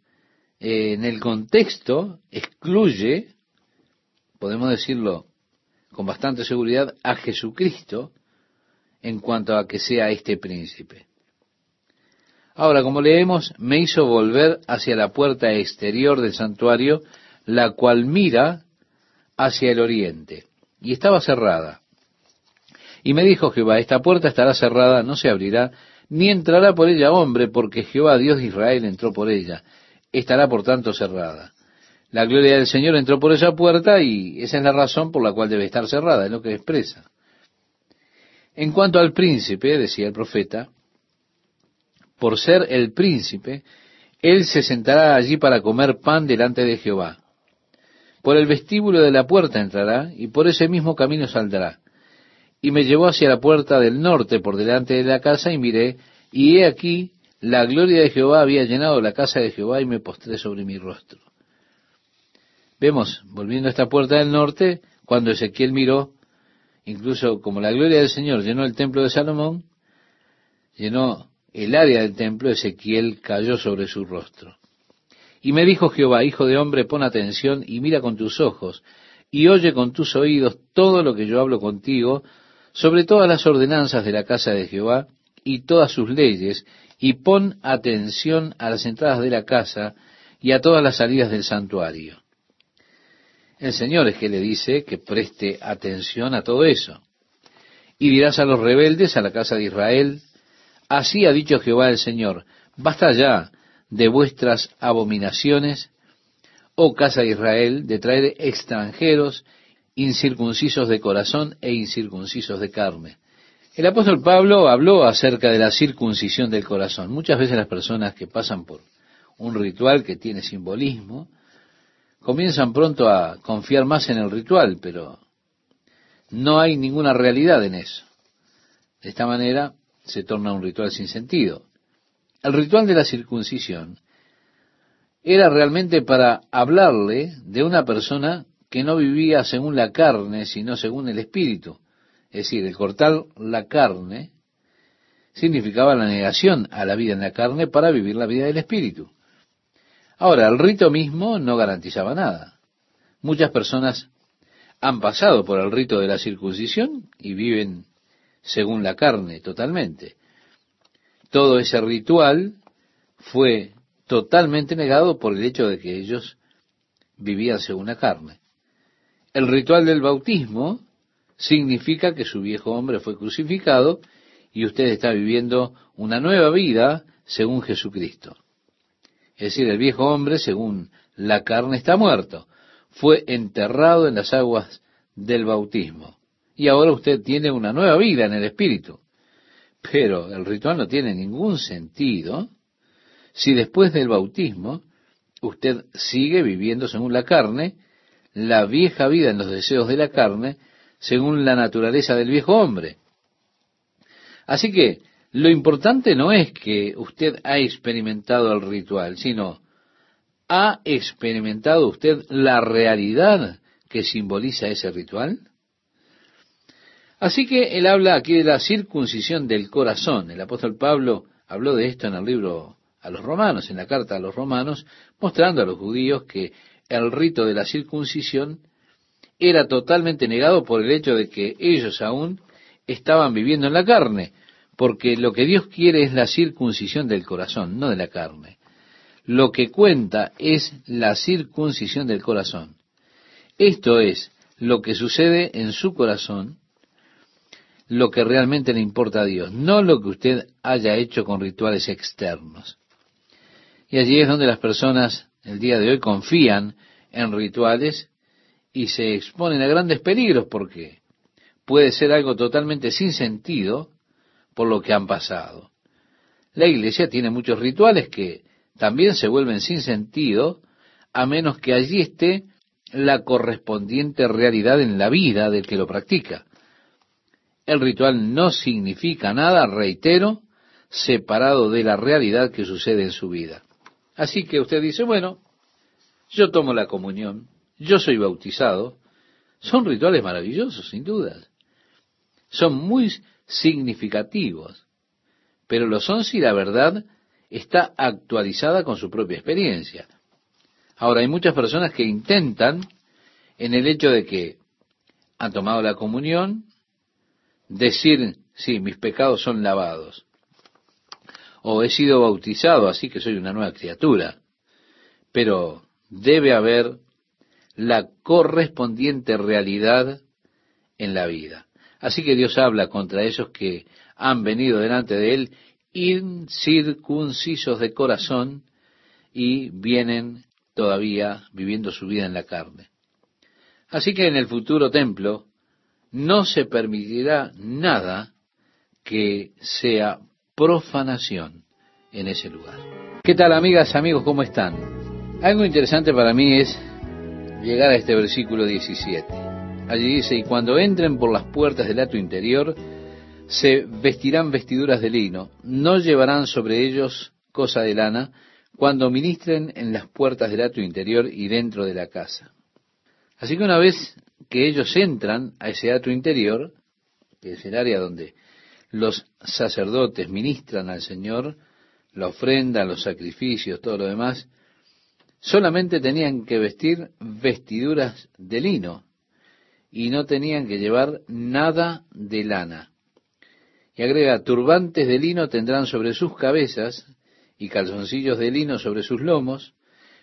en el contexto, excluye, podemos decirlo con bastante seguridad, a Jesucristo en cuanto a que sea este príncipe. Ahora, como leemos, me hizo volver hacia la puerta exterior del santuario, la cual mira hacia el oriente, y estaba cerrada. Y me dijo Jehová, esta puerta estará cerrada, no se abrirá, ni entrará por ella hombre, porque Jehová, Dios de Israel, entró por ella. Estará por tanto cerrada. La gloria del Señor entró por esa puerta y esa es la razón por la cual debe estar cerrada, es lo que expresa. En cuanto al príncipe, decía el profeta, por ser el príncipe, él se sentará allí para comer pan delante de Jehová. Por el vestíbulo de la puerta entrará, y por ese mismo camino saldrá. Y me llevó hacia la puerta del norte por delante de la casa, y miré, y he aquí, la gloria de Jehová había llenado la casa de Jehová, y me postré sobre mi rostro. Vemos, volviendo a esta puerta del norte, cuando Ezequiel miró, incluso como la gloria del Señor llenó el templo de Salomón, llenó el área del templo, Ezequiel cayó sobre su rostro. Y me dijo Jehová, hijo de hombre, pon atención y mira con tus ojos y oye con tus oídos todo lo que yo hablo contigo sobre todas las ordenanzas de la casa de Jehová y todas sus leyes, y pon atención a las entradas de la casa y a todas las salidas del santuario. El Señor es que le dice que preste atención a todo eso. Y dirás a los rebeldes, a la casa de Israel, Así ha dicho Jehová el Señor, basta ya de vuestras abominaciones, oh casa de Israel, de traer extranjeros incircuncisos de corazón e incircuncisos de carne. El apóstol Pablo habló acerca de la circuncisión del corazón. Muchas veces las personas que pasan por un ritual que tiene simbolismo, comienzan pronto a confiar más en el ritual, pero no hay ninguna realidad en eso. De esta manera se torna un ritual sin sentido. El ritual de la circuncisión era realmente para hablarle de una persona que no vivía según la carne, sino según el espíritu. Es decir, el cortar la carne significaba la negación a la vida en la carne para vivir la vida del espíritu. Ahora, el rito mismo no garantizaba nada. Muchas personas han pasado por el rito de la circuncisión y viven según la carne totalmente. Todo ese ritual fue totalmente negado por el hecho de que ellos vivían según la carne. El ritual del bautismo significa que su viejo hombre fue crucificado y usted está viviendo una nueva vida según Jesucristo. Es decir, el viejo hombre, según la carne, está muerto. Fue enterrado en las aguas del bautismo. Y ahora usted tiene una nueva vida en el Espíritu. Pero el ritual no tiene ningún sentido si después del bautismo usted sigue viviendo según la carne, la vieja vida en los deseos de la carne, según la naturaleza del viejo hombre. Así que lo importante no es que usted ha experimentado el ritual, sino ¿ha experimentado usted la realidad que simboliza ese ritual? Así que él habla aquí de la circuncisión del corazón. El apóstol Pablo habló de esto en el libro a los romanos, en la carta a los romanos, mostrando a los judíos que el rito de la circuncisión era totalmente negado por el hecho de que ellos aún estaban viviendo en la carne, porque lo que Dios quiere es la circuncisión del corazón, no de la carne. Lo que cuenta es la circuncisión del corazón. Esto es lo que sucede en su corazón, lo que realmente le importa a Dios, no lo que usted haya hecho con rituales externos. Y allí es donde las personas el día de hoy confían en rituales y se exponen a grandes peligros porque puede ser algo totalmente sin sentido por lo que han pasado. La iglesia tiene muchos rituales que también se vuelven sin sentido a menos que allí esté la correspondiente realidad en la vida del que lo practica. El ritual no significa nada, reitero, separado de la realidad que sucede en su vida. Así que usted dice, bueno, yo tomo la comunión, yo soy bautizado, son rituales maravillosos, sin duda. Son muy significativos, pero lo son si la verdad está actualizada con su propia experiencia. Ahora, hay muchas personas que intentan, en el hecho de que han tomado la comunión, decir, sí, mis pecados son lavados, o he sido bautizado, así que soy una nueva criatura, pero debe haber la correspondiente realidad en la vida. Así que Dios habla contra esos que han venido delante de Él incircuncisos de corazón y vienen todavía viviendo su vida en la carne. Así que en el futuro templo no se permitirá nada que sea profanación en ese lugar. ¿Qué tal amigas, amigos? ¿Cómo están? Algo interesante para mí es llegar a este versículo 17. Allí dice, y cuando entren por las puertas del ato interior, se vestirán vestiduras de lino, no llevarán sobre ellos cosa de lana, cuando ministren en las puertas del ato interior y dentro de la casa. Así que una vez que ellos entran a ese ato interior, que es el área donde los sacerdotes ministran al Señor, la ofrenda, los sacrificios, todo lo demás, solamente tenían que vestir vestiduras de lino, y no tenían que llevar nada de lana. Y agrega, turbantes de lino tendrán sobre sus cabezas y calzoncillos de lino sobre sus lomos,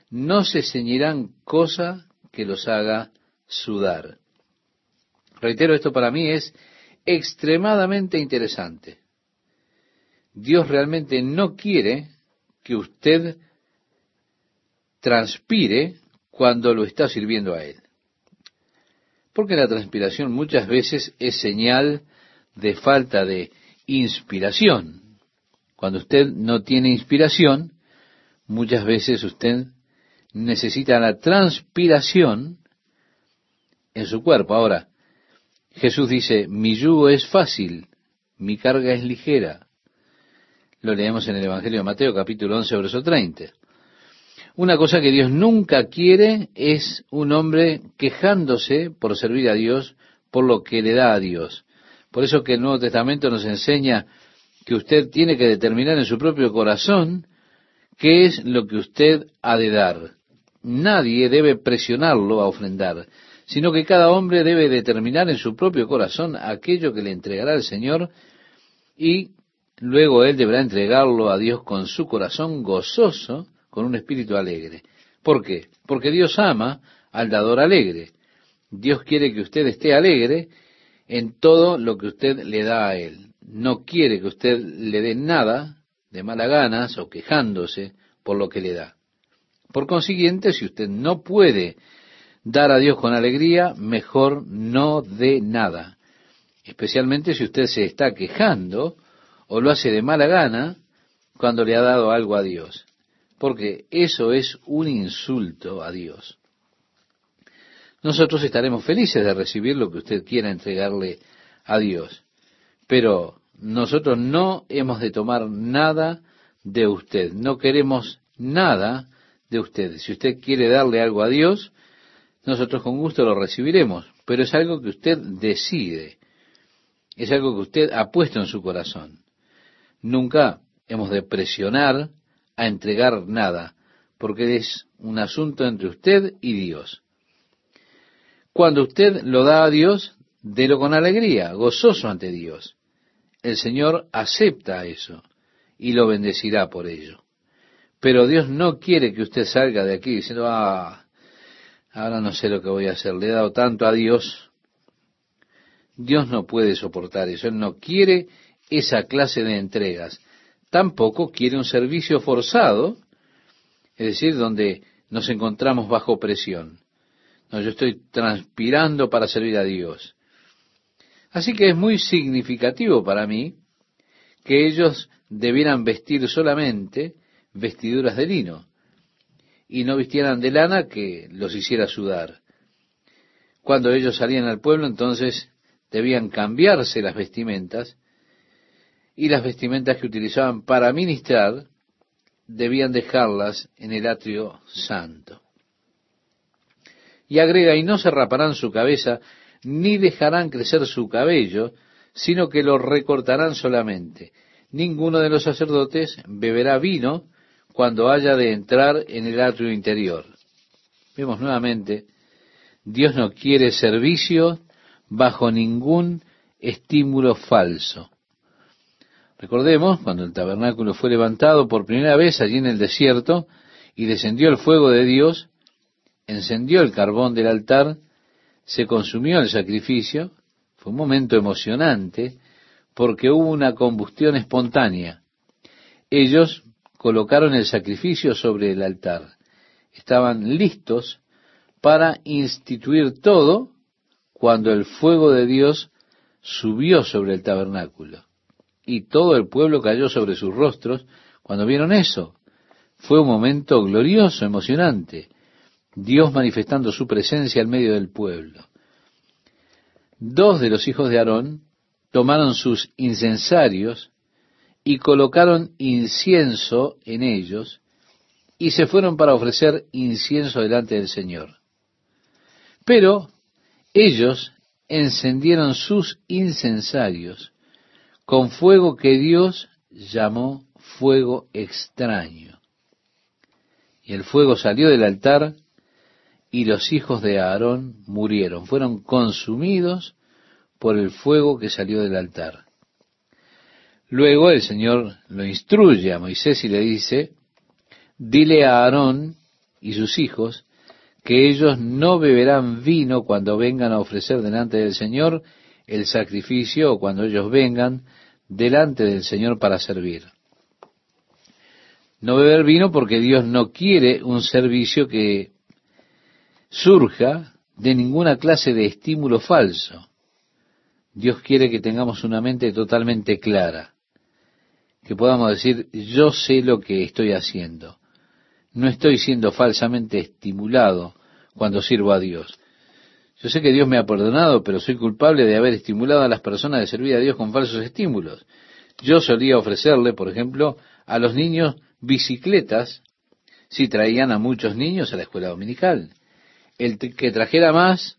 no se ceñirán cosa que los haga sudar. Reitero, esto para mí es extremadamente interesante. Dios realmente no quiere que usted transpire cuando lo está sirviendo a Él. Porque la transpiración muchas veces es señal de falta de inspiración. Cuando usted no tiene inspiración, muchas veces usted necesita la transpiración en su cuerpo. Ahora, Jesús dice, mi yugo es fácil, mi carga es ligera. Lo leemos en el Evangelio de Mateo capítulo 11, verso 30. Una cosa que Dios nunca quiere es un hombre quejándose por servir a Dios, por lo que le da a Dios. Por eso que el Nuevo Testamento nos enseña que usted tiene que determinar en su propio corazón qué es lo que usted ha de dar. Nadie debe presionarlo a ofrendar, sino que cada hombre debe determinar en su propio corazón aquello que le entregará el Señor y luego él deberá entregarlo a Dios con su corazón gozoso, con un espíritu alegre. ¿Por qué? Porque Dios ama al dador alegre. Dios quiere que usted esté alegre en todo lo que usted le da a Él. No quiere que usted le dé nada de mala ganas o quejándose por lo que le da. Por consiguiente, si usted no puede dar a Dios con alegría, mejor no dé nada. Especialmente si usted se está quejando o lo hace de mala gana cuando le ha dado algo a Dios. Porque eso es un insulto a Dios. Nosotros estaremos felices de recibir lo que usted quiera entregarle a Dios. Pero nosotros no hemos de tomar nada de usted. No queremos nada de usted. Si usted quiere darle algo a Dios, nosotros con gusto lo recibiremos, pero es algo que usted decide, es algo que usted ha puesto en su corazón. Nunca hemos de presionar a entregar nada, porque es un asunto entre usted y Dios. Cuando usted lo da a Dios, délo con alegría, gozoso ante Dios. El Señor acepta eso y lo bendecirá por ello. Pero Dios no quiere que usted salga de aquí diciendo, ah, ahora no sé lo que voy a hacer, le he dado tanto a Dios. Dios no puede soportar eso, Él no quiere esa clase de entregas. Tampoco quiere un servicio forzado, es decir, donde nos encontramos bajo presión. No, yo estoy transpirando para servir a Dios. Así que es muy significativo para mí que ellos debieran vestir solamente vestiduras de lino y no vistieran de lana que los hiciera sudar. Cuando ellos salían al pueblo, entonces debían cambiarse las vestimentas y las vestimentas que utilizaban para ministrar debían dejarlas en el atrio santo. Y agrega, y no se raparán su cabeza, ni dejarán crecer su cabello, sino que lo recortarán solamente. Ninguno de los sacerdotes beberá vino, cuando haya de entrar en el atrio interior. Vemos nuevamente, Dios no quiere servicio bajo ningún estímulo falso. Recordemos, cuando el tabernáculo fue levantado por primera vez allí en el desierto y descendió el fuego de Dios, encendió el carbón del altar, se consumió el sacrificio, fue un momento emocionante porque hubo una combustión espontánea. Ellos colocaron el sacrificio sobre el altar. Estaban listos para instituir todo cuando el fuego de Dios subió sobre el tabernáculo. Y todo el pueblo cayó sobre sus rostros cuando vieron eso. Fue un momento glorioso, emocionante. Dios manifestando su presencia en medio del pueblo. Dos de los hijos de Aarón tomaron sus incensarios y colocaron incienso en ellos y se fueron para ofrecer incienso delante del Señor. Pero ellos encendieron sus incensarios con fuego que Dios llamó fuego extraño. Y el fuego salió del altar y los hijos de Aarón murieron, fueron consumidos por el fuego que salió del altar. Luego el Señor lo instruye a Moisés y le dice, dile a Aarón y sus hijos que ellos no beberán vino cuando vengan a ofrecer delante del Señor el sacrificio o cuando ellos vengan delante del Señor para servir. No beber vino porque Dios no quiere un servicio que surja de ninguna clase de estímulo falso. Dios quiere que tengamos una mente totalmente clara, que podamos decir, yo sé lo que estoy haciendo. No estoy siendo falsamente estimulado cuando sirvo a Dios. Yo sé que Dios me ha perdonado, pero soy culpable de haber estimulado a las personas de servir a Dios con falsos estímulos. Yo solía ofrecerle, por ejemplo, a los niños bicicletas si traían a muchos niños a la escuela dominical. El que trajera más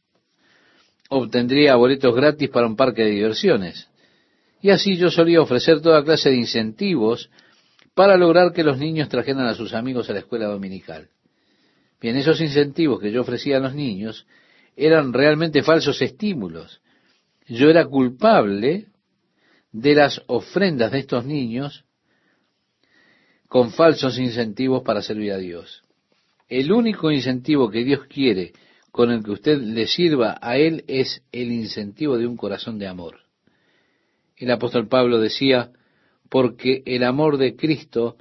obtendría boletos gratis para un parque de diversiones. Y así yo solía ofrecer toda clase de incentivos para lograr que los niños trajeran a sus amigos a la escuela dominical. Bien, esos incentivos que yo ofrecía a los niños eran realmente falsos estímulos. Yo era culpable de las ofrendas de estos niños con falsos incentivos para servir a Dios. El único incentivo que Dios quiere con el que usted le sirva a Él es el incentivo de un corazón de amor. El apóstol Pablo decía, porque el amor de Cristo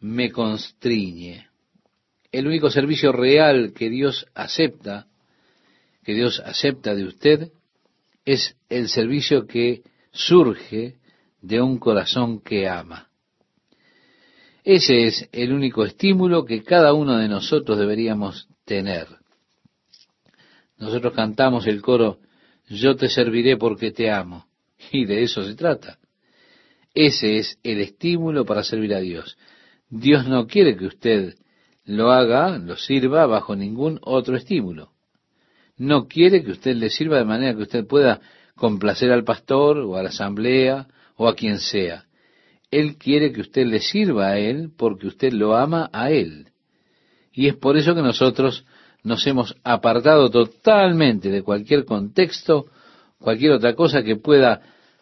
me constriñe. El único servicio real que Dios acepta, que Dios acepta de usted, es el servicio que surge de un corazón que ama. Ese es el único estímulo que cada uno de nosotros deberíamos tener. Nosotros cantamos el coro, yo te serviré porque te amo. Y de eso se trata. Ese es el estímulo para servir a Dios. Dios no quiere que usted lo haga, lo sirva bajo ningún otro estímulo. No quiere que usted le sirva de manera que usted pueda complacer al pastor o a la asamblea o a quien sea. Él quiere que usted le sirva a Él porque usted lo ama a Él. Y es por eso que nosotros nos hemos apartado totalmente de cualquier contexto, cualquier otra cosa que pueda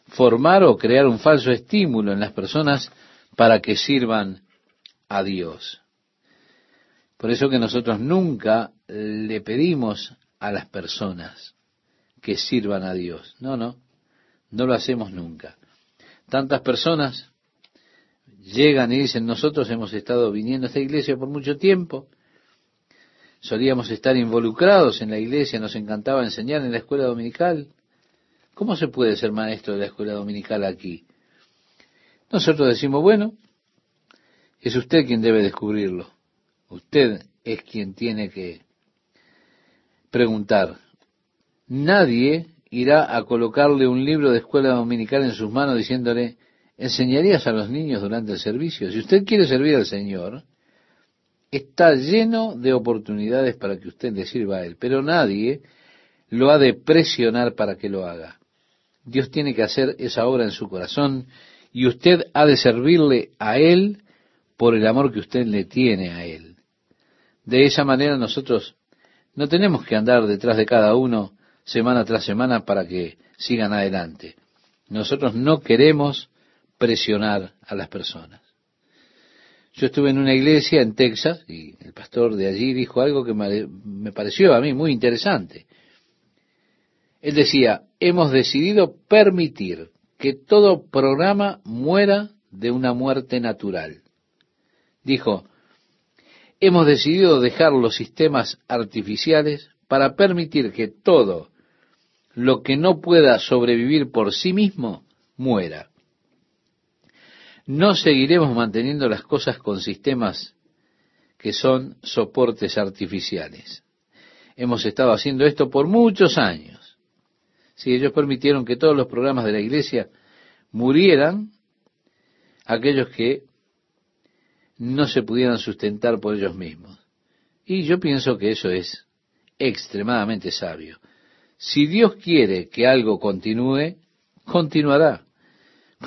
formar o crear un falso estímulo en las personas para que sirvan a Dios. Por eso que nosotros nunca le pedimos a las personas que sirvan a Dios. No, no, no lo hacemos nunca. Tantas personas llegan y dicen, nosotros hemos estado viniendo a esta iglesia por mucho tiempo, solíamos estar involucrados en la iglesia, nos encantaba enseñar en la escuela dominical. ¿Cómo se puede ser maestro de la escuela dominical aquí? Nosotros decimos, bueno, es usted quien debe descubrirlo. Usted es quien tiene que preguntar. Nadie irá a colocarle un libro de escuela dominical en sus manos diciéndole, ¿enseñarías a los niños durante el servicio? Si usted quiere servir al Señor, está lleno de oportunidades para que usted le sirva a Él, pero nadie lo ha de presionar para que lo haga. Dios tiene que hacer esa obra en su corazón y usted ha de servirle a Él por el amor que usted le tiene a Él. De esa manera nosotros no tenemos que andar detrás de cada uno semana tras semana para que sigan adelante. Nosotros no queremos presionar a las personas. Yo estuve en una iglesia en Texas y el pastor de allí dijo algo que me pareció a mí muy interesante. Él decía, hemos decidido permitir que todo programa muera de una muerte natural. Dijo, hemos decidido dejar los sistemas artificiales para permitir que todo lo que no pueda sobrevivir por sí mismo muera. No seguiremos manteniendo las cosas con sistemas que son soportes artificiales. Hemos estado haciendo esto por muchos años. Si ellos permitieron que todos los programas de la iglesia murieran, aquellos que no se pudieran sustentar por ellos mismos. Y yo pienso que eso es extremadamente sabio. Si Dios quiere que algo continúe, continuará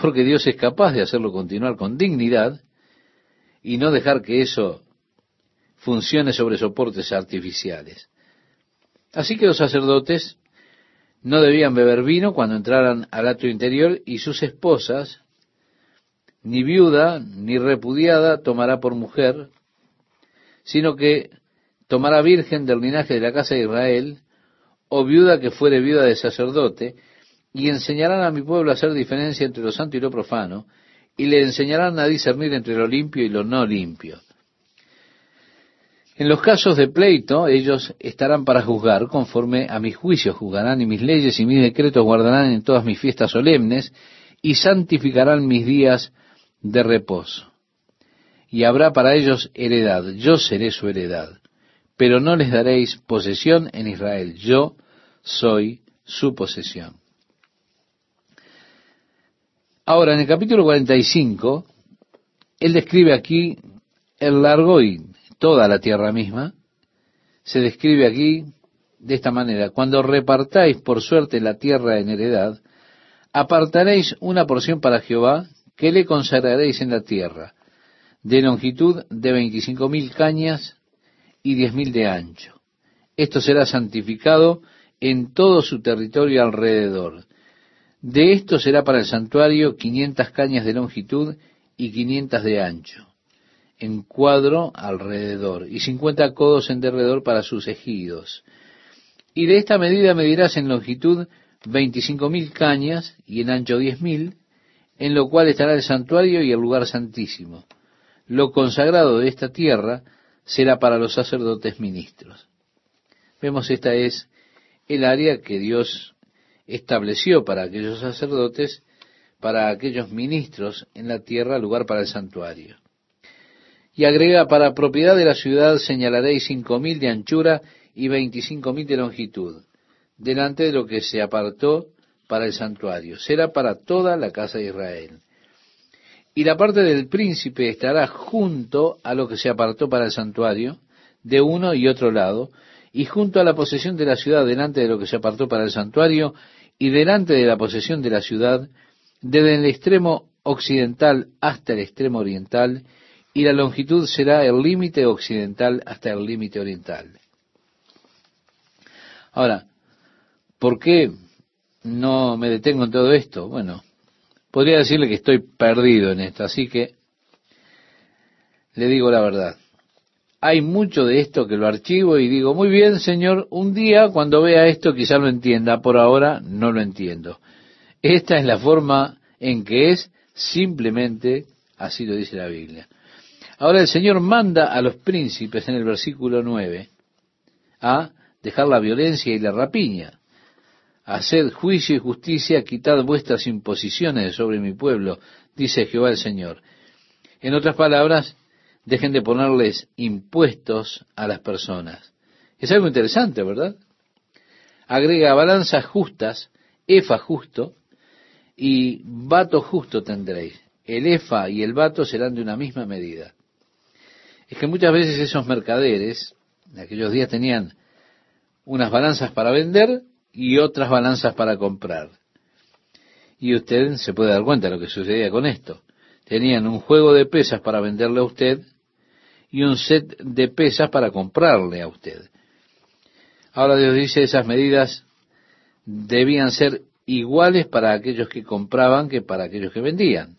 porque Dios es capaz de hacerlo continuar con dignidad y no dejar que eso funcione sobre soportes artificiales. Así que los sacerdotes no debían beber vino cuando entraran al acto interior y sus esposas, ni viuda ni repudiada, tomará por mujer, sino que tomará virgen del linaje de la casa de Israel, o viuda que fuere viuda de sacerdote, y enseñarán a mi pueblo a hacer diferencia entre lo santo y lo profano, y le enseñarán a discernir entre lo limpio y lo no limpio. En los casos de pleito, ellos estarán para juzgar, conforme a mis juicios juzgarán, y mis leyes y mis decretos guardarán en todas mis fiestas solemnes, y santificarán mis días de reposo. Y habrá para ellos heredad, yo seré su heredad, pero no les daréis posesión en Israel, yo soy su posesión. Ahora, en el capítulo 45, él describe aquí el largo y toda la tierra misma. Se describe aquí de esta manera, cuando repartáis por suerte la tierra en heredad, apartaréis una porción para Jehová que le consagraréis en la tierra, de longitud de veinticinco mil cañas y diez mil de ancho. Esto será santificado en todo su territorio alrededor. De esto será para el santuario quinientas cañas de longitud y quinientas de ancho, en cuadro alrededor, y cincuenta codos en derredor para sus ejidos. Y de esta medida medirás en longitud veinticinco mil cañas y en ancho diez mil, en lo cual estará el santuario y el lugar santísimo. Lo consagrado de esta tierra será para los sacerdotes ministros. Vemos esta es el área que Dios estableció para aquellos sacerdotes, para aquellos ministros en la tierra, lugar para el santuario. Y agrega, para propiedad de la ciudad señalaréis cinco mil de anchura y veinticinco mil de longitud, delante de lo que se apartó para el santuario. Será para toda la casa de Israel. Y la parte del príncipe estará junto a lo que se apartó para el santuario, de uno y otro lado, y junto a la posesión de la ciudad, delante de lo que se apartó para el santuario, y delante de la posesión de la ciudad, desde el extremo occidental hasta el extremo oriental, y la longitud será el límite occidental hasta el límite oriental. Ahora, ¿por qué no me detengo en todo esto? Bueno, podría decirle que estoy perdido en esto, así que le digo la verdad. Hay mucho de esto que lo archivo y digo, muy bien, Señor, un día cuando vea esto quizá lo entienda, por ahora no lo entiendo. Esta es la forma en que es, simplemente así lo dice la Biblia. Ahora el Señor manda a los príncipes en el versículo 9 a dejar la violencia y la rapiña, haced juicio y justicia, quitad vuestras imposiciones sobre mi pueblo, dice Jehová el Señor. En otras palabras, dejen de ponerles impuestos a las personas. Es algo interesante, ¿verdad? Agrega balanzas justas, efa justo y vato justo tendréis. El efa y el vato serán de una misma medida. Es que muchas veces esos mercaderes, en aquellos días tenían unas balanzas para vender y otras balanzas para comprar. Y usted se puede dar cuenta de lo que sucedía con esto. Tenían un juego de pesas para venderle a usted y un set de pesas para comprarle a usted. Ahora Dios dice esas medidas debían ser iguales para aquellos que compraban que para aquellos que vendían.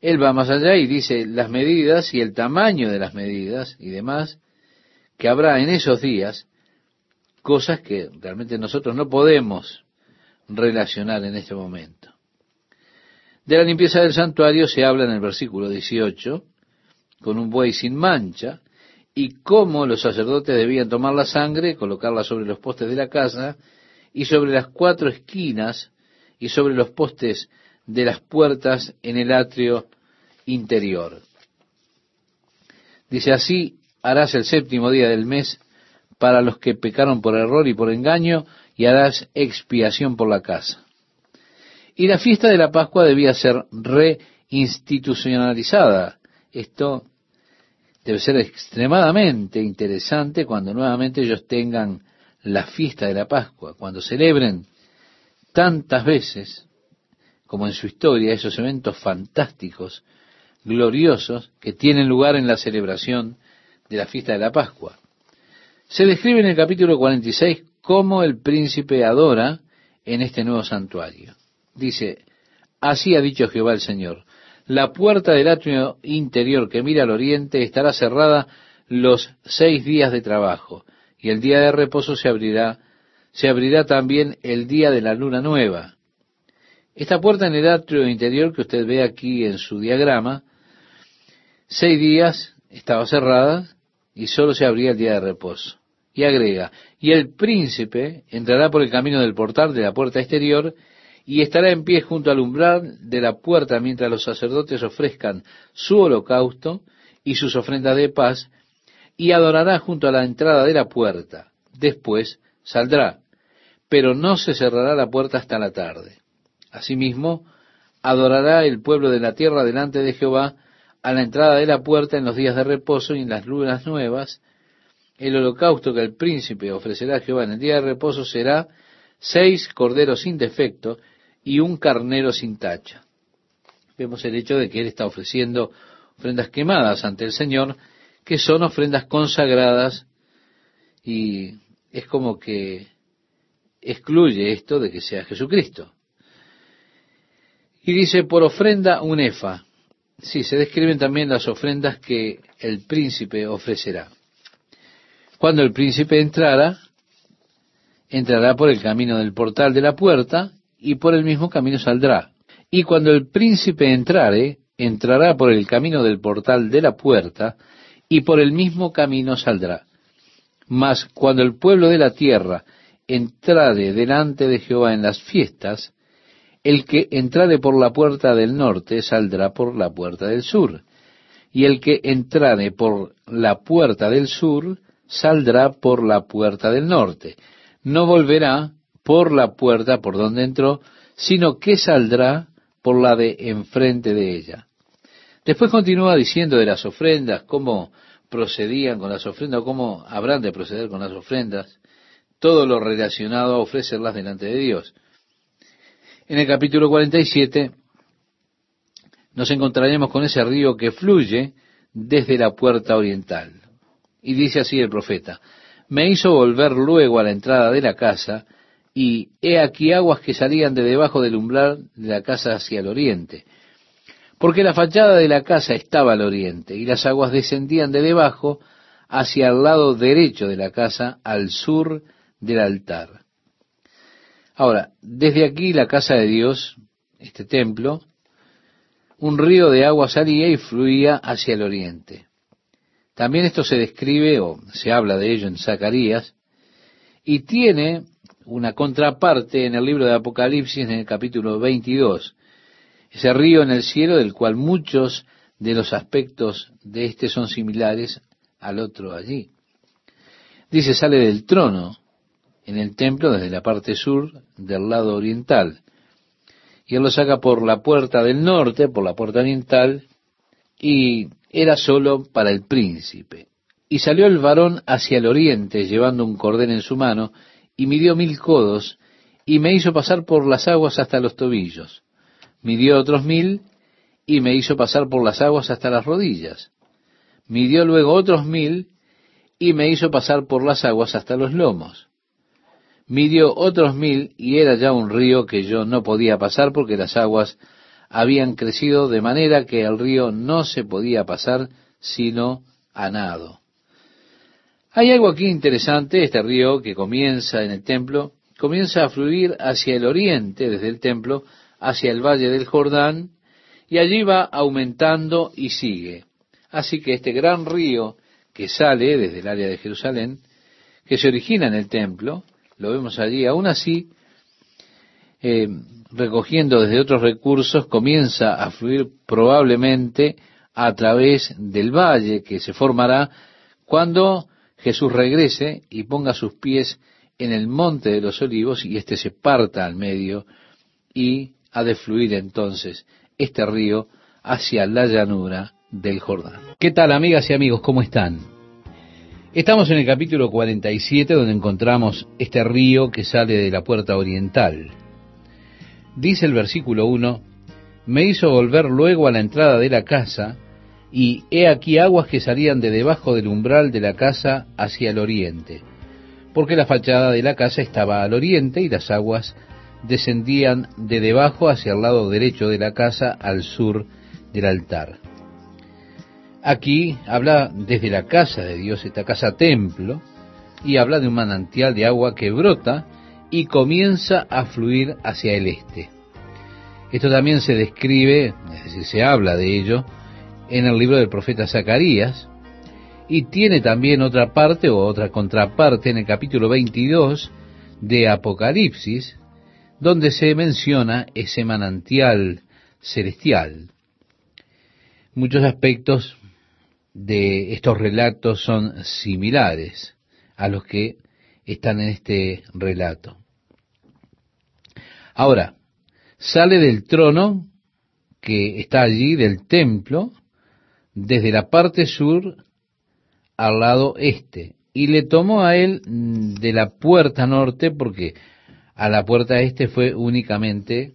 Él va más allá y dice las medidas y el tamaño de las medidas y demás que habrá en esos días, cosas que realmente nosotros no podemos relacionar en este momento. De la limpieza del santuario se habla en el versículo 18, con un buey sin mancha, y cómo los sacerdotes debían tomar la sangre, colocarla sobre los postes de la casa, y sobre las cuatro esquinas, y sobre los postes de las puertas en el atrio interior. Dice así, harás el séptimo día del mes para los que pecaron por error y por engaño, y harás expiación por la casa. Y la fiesta de la Pascua debía ser reinstitucionalizada, esto debe ser extremadamente interesante cuando nuevamente ellos tengan la fiesta de la Pascua, cuando celebren tantas veces como en su historia esos eventos fantásticos, gloriosos, que tienen lugar en la celebración de la fiesta de la Pascua. Se describe en el capítulo 46 cómo el príncipe adora en este nuevo santuario. Dice, así ha dicho Jehová el Señor, la puerta del atrio interior que mira al oriente estará cerrada los seis días de trabajo, y el día de reposo se abrirá, se abrirá también el día de la luna nueva. Esta puerta en el atrio interior que usted ve aquí en su diagrama, seis días estaba cerrada y solo se abría el día de reposo. Y agrega, y el príncipe entrará por el camino del portal de la puerta exterior y estará en pie junto al umbral de la puerta mientras los sacerdotes ofrezcan su holocausto y sus ofrendas de paz, y adorará junto a la entrada de la puerta. Después saldrá, pero no se cerrará la puerta hasta la tarde. Asimismo, adorará el pueblo de la tierra delante de Jehová a la entrada de la puerta en los días de reposo y en las lunas nuevas, el holocausto que el príncipe ofrecerá a Jehová en el día de reposo será seis corderos sin defecto y un carnero sin tacha. Vemos el hecho de que él está ofreciendo ofrendas quemadas ante el Señor, que son ofrendas consagradas y es como que excluye esto de que sea Jesucristo. Y dice, por ofrenda un efa. Sí, se describen también las ofrendas que el príncipe ofrecerá. Cuando el príncipe entrara, entrará por el camino del portal de la puerta y por el mismo camino saldrá. Y cuando el príncipe entrare, entrará por el camino del portal de la puerta y por el mismo camino saldrá. Mas cuando el pueblo de la tierra entrare delante de Jehová en las fiestas, el que entrare por la puerta del norte saldrá por la puerta del sur, y el que entrare por la puerta del sur saldrá por la puerta del norte. No volverá por la puerta por donde entró, sino que saldrá por la de enfrente de ella. Después continúa diciendo de las ofrendas, cómo procedían con las ofrendas, cómo habrán de proceder con las ofrendas, todo lo relacionado a ofrecerlas delante de Dios. En el capítulo 47 nos encontraremos con ese río que fluye desde la puerta oriental. Y dice así el profeta, me hizo volver luego a la entrada de la casa, y he aquí aguas que salían de debajo del umbral de la casa hacia el oriente. Porque la fachada de la casa estaba al oriente, y las aguas descendían de debajo hacia el lado derecho de la casa, al sur del altar. Ahora, desde aquí la casa de Dios, este templo, un río de agua salía y fluía hacia el oriente. También esto se describe o se habla de ello en Zacarías y tiene una contraparte en el libro de Apocalipsis en el capítulo 22. Ese río en el cielo del cual muchos de los aspectos de este son similares al otro allí. Dice, sale del trono en el templo desde la parte sur del lado oriental. Y él lo saca por la puerta del norte, por la puerta oriental, y era solo para el príncipe. Y salió el varón hacia el oriente, llevando un cordel en su mano, y midió mil codos, y me hizo pasar por las aguas hasta los tobillos. Midió otros mil, y me hizo pasar por las aguas hasta las rodillas. Midió luego otros mil, y me hizo pasar por las aguas hasta los lomos. Midió otros mil, y era ya un río que yo no podía pasar porque las aguas habían crecido de manera que el río no se podía pasar sino a nado. Hay algo aquí interesante, este río que comienza en el templo, comienza a fluir hacia el oriente, desde el templo, hacia el valle del Jordán, y allí va aumentando y sigue. Así que este gran río que sale desde el área de Jerusalén, que se origina en el templo, lo vemos allí, aún así, eh, recogiendo desde otros recursos, comienza a fluir probablemente a través del valle que se formará cuando Jesús regrese y ponga sus pies en el monte de los olivos y éste se parta al medio y ha de fluir entonces este río hacia la llanura del Jordán. ¿Qué tal amigas y amigos? ¿Cómo están? Estamos en el capítulo 47 donde encontramos este río que sale de la puerta oriental. Dice el versículo 1, me hizo volver luego a la entrada de la casa, y he aquí aguas que salían de debajo del umbral de la casa hacia el oriente, porque la fachada de la casa estaba al oriente y las aguas descendían de debajo hacia el lado derecho de la casa al sur del altar. Aquí habla desde la casa de Dios, esta casa templo, y habla de un manantial de agua que brota y comienza a fluir hacia el este. Esto también se describe, es decir, se habla de ello en el libro del profeta Zacarías, Y tiene también otra parte o otra contraparte en el capítulo 22 de Apocalipsis, donde se menciona ese manantial celestial. Muchos aspectos de estos relatos son similares a los que están en este relato. Ahora, sale del trono que está allí, del templo, desde la parte sur al lado este, y le tomó a él de la puerta norte, porque a la puerta este fue únicamente,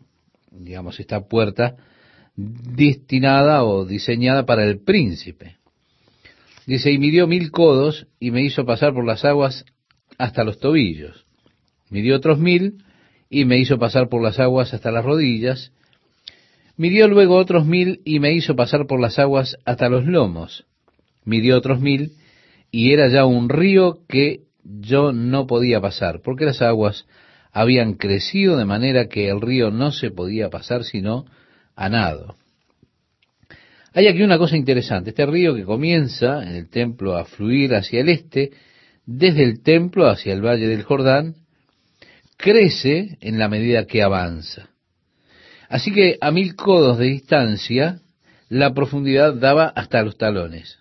digamos, esta puerta destinada o diseñada para el príncipe. Dice, y midió mil codos y me hizo pasar por las aguas hasta los tobillos. Midió otros mil y me hizo pasar por las aguas hasta las rodillas. Midió luego otros mil y me hizo pasar por las aguas hasta los lomos. Midió otros mil y era ya un río que yo no podía pasar, porque las aguas habían crecido de manera que el río no se podía pasar sino a nado. Hay aquí una cosa interesante, este río que comienza en el templo a fluir hacia el este, desde el templo hacia el valle del Jordán, crece en la medida que avanza. Así que a mil codos de distancia, la profundidad daba hasta los talones.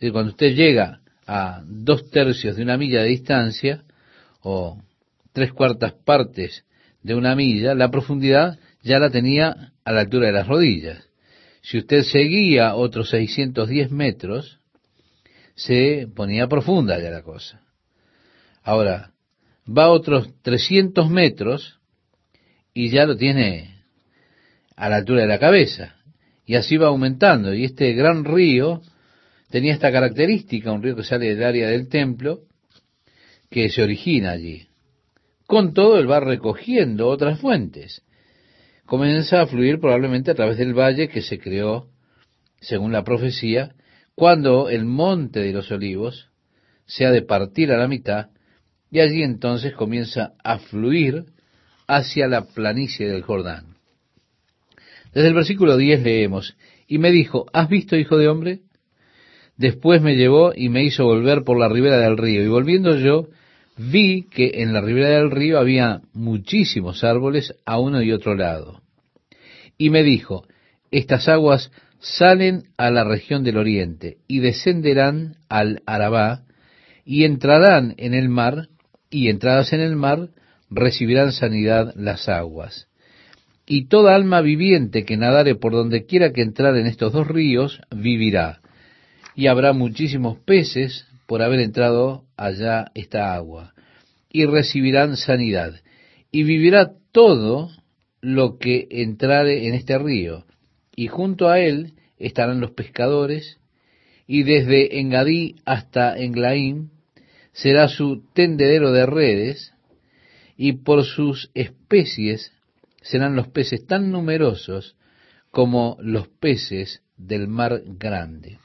cuando usted llega a dos tercios de una milla de distancia, o tres cuartas partes de una milla, la profundidad ya la tenía a la altura de las rodillas. Si usted seguía otros 610 metros, se ponía profunda ya la cosa. Ahora, va otros 300 metros y ya lo tiene a la altura de la cabeza. Y así va aumentando. Y este gran río tenía esta característica, un río que sale del área del templo, que se origina allí. Con todo, él va recogiendo otras fuentes. Comienza a fluir probablemente a través del valle que se creó, según la profecía, cuando el monte de los olivos se ha de partir a la mitad y allí entonces comienza a fluir hacia la planicie del Jordán. Desde el versículo 10 leemos, y me dijo, ¿has visto, hijo de hombre? Después me llevó y me hizo volver por la ribera del río, y volviendo yo, vi que en la ribera del río había muchísimos árboles a uno y otro lado. Y me dijo, estas aguas salen a la región del oriente y descenderán al Arabá y entrarán en el mar y entradas en el mar recibirán sanidad las aguas. Y toda alma viviente que nadare por donde quiera que entrar en estos dos ríos vivirá. Y habrá muchísimos peces por haber entrado allá esta agua. Y recibirán sanidad. Y vivirá todo lo que entrare en este río. Y junto a él estarán los pescadores. Y desde Engadí hasta Englaim será su tendedero de redes, y por sus especies serán los peces tan numerosos como los peces del mar grande.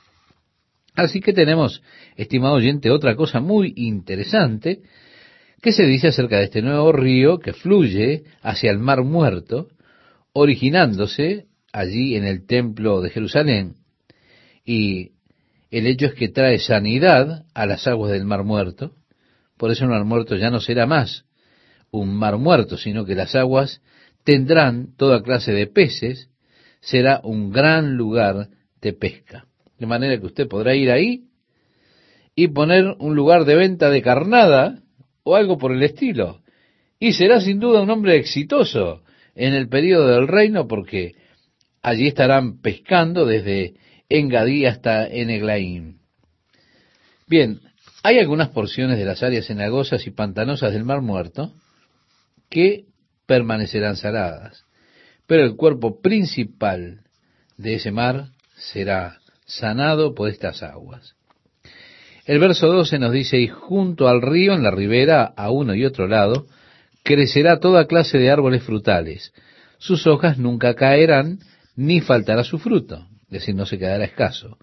Así que tenemos, estimado oyente, otra cosa muy interesante que se dice acerca de este nuevo río que fluye hacia el mar muerto, originándose allí en el templo de Jerusalén. Y el hecho es que trae sanidad a las aguas del mar muerto. Por eso el mar muerto ya no será más un mar muerto, sino que las aguas tendrán toda clase de peces, será un gran lugar de pesca. De manera que usted podrá ir ahí y poner un lugar de venta de carnada o algo por el estilo. Y será sin duda un hombre exitoso en el periodo del reino porque allí estarán pescando desde Engadí hasta Eneglaim. Bien, hay algunas porciones de las áreas cenagosas y pantanosas del Mar Muerto que permanecerán saladas, pero el cuerpo principal de ese mar será sanado por estas aguas. El verso 12 nos dice, y junto al río, en la ribera, a uno y otro lado, crecerá toda clase de árboles frutales. Sus hojas nunca caerán, ni faltará su fruto es decir, no se quedará escaso.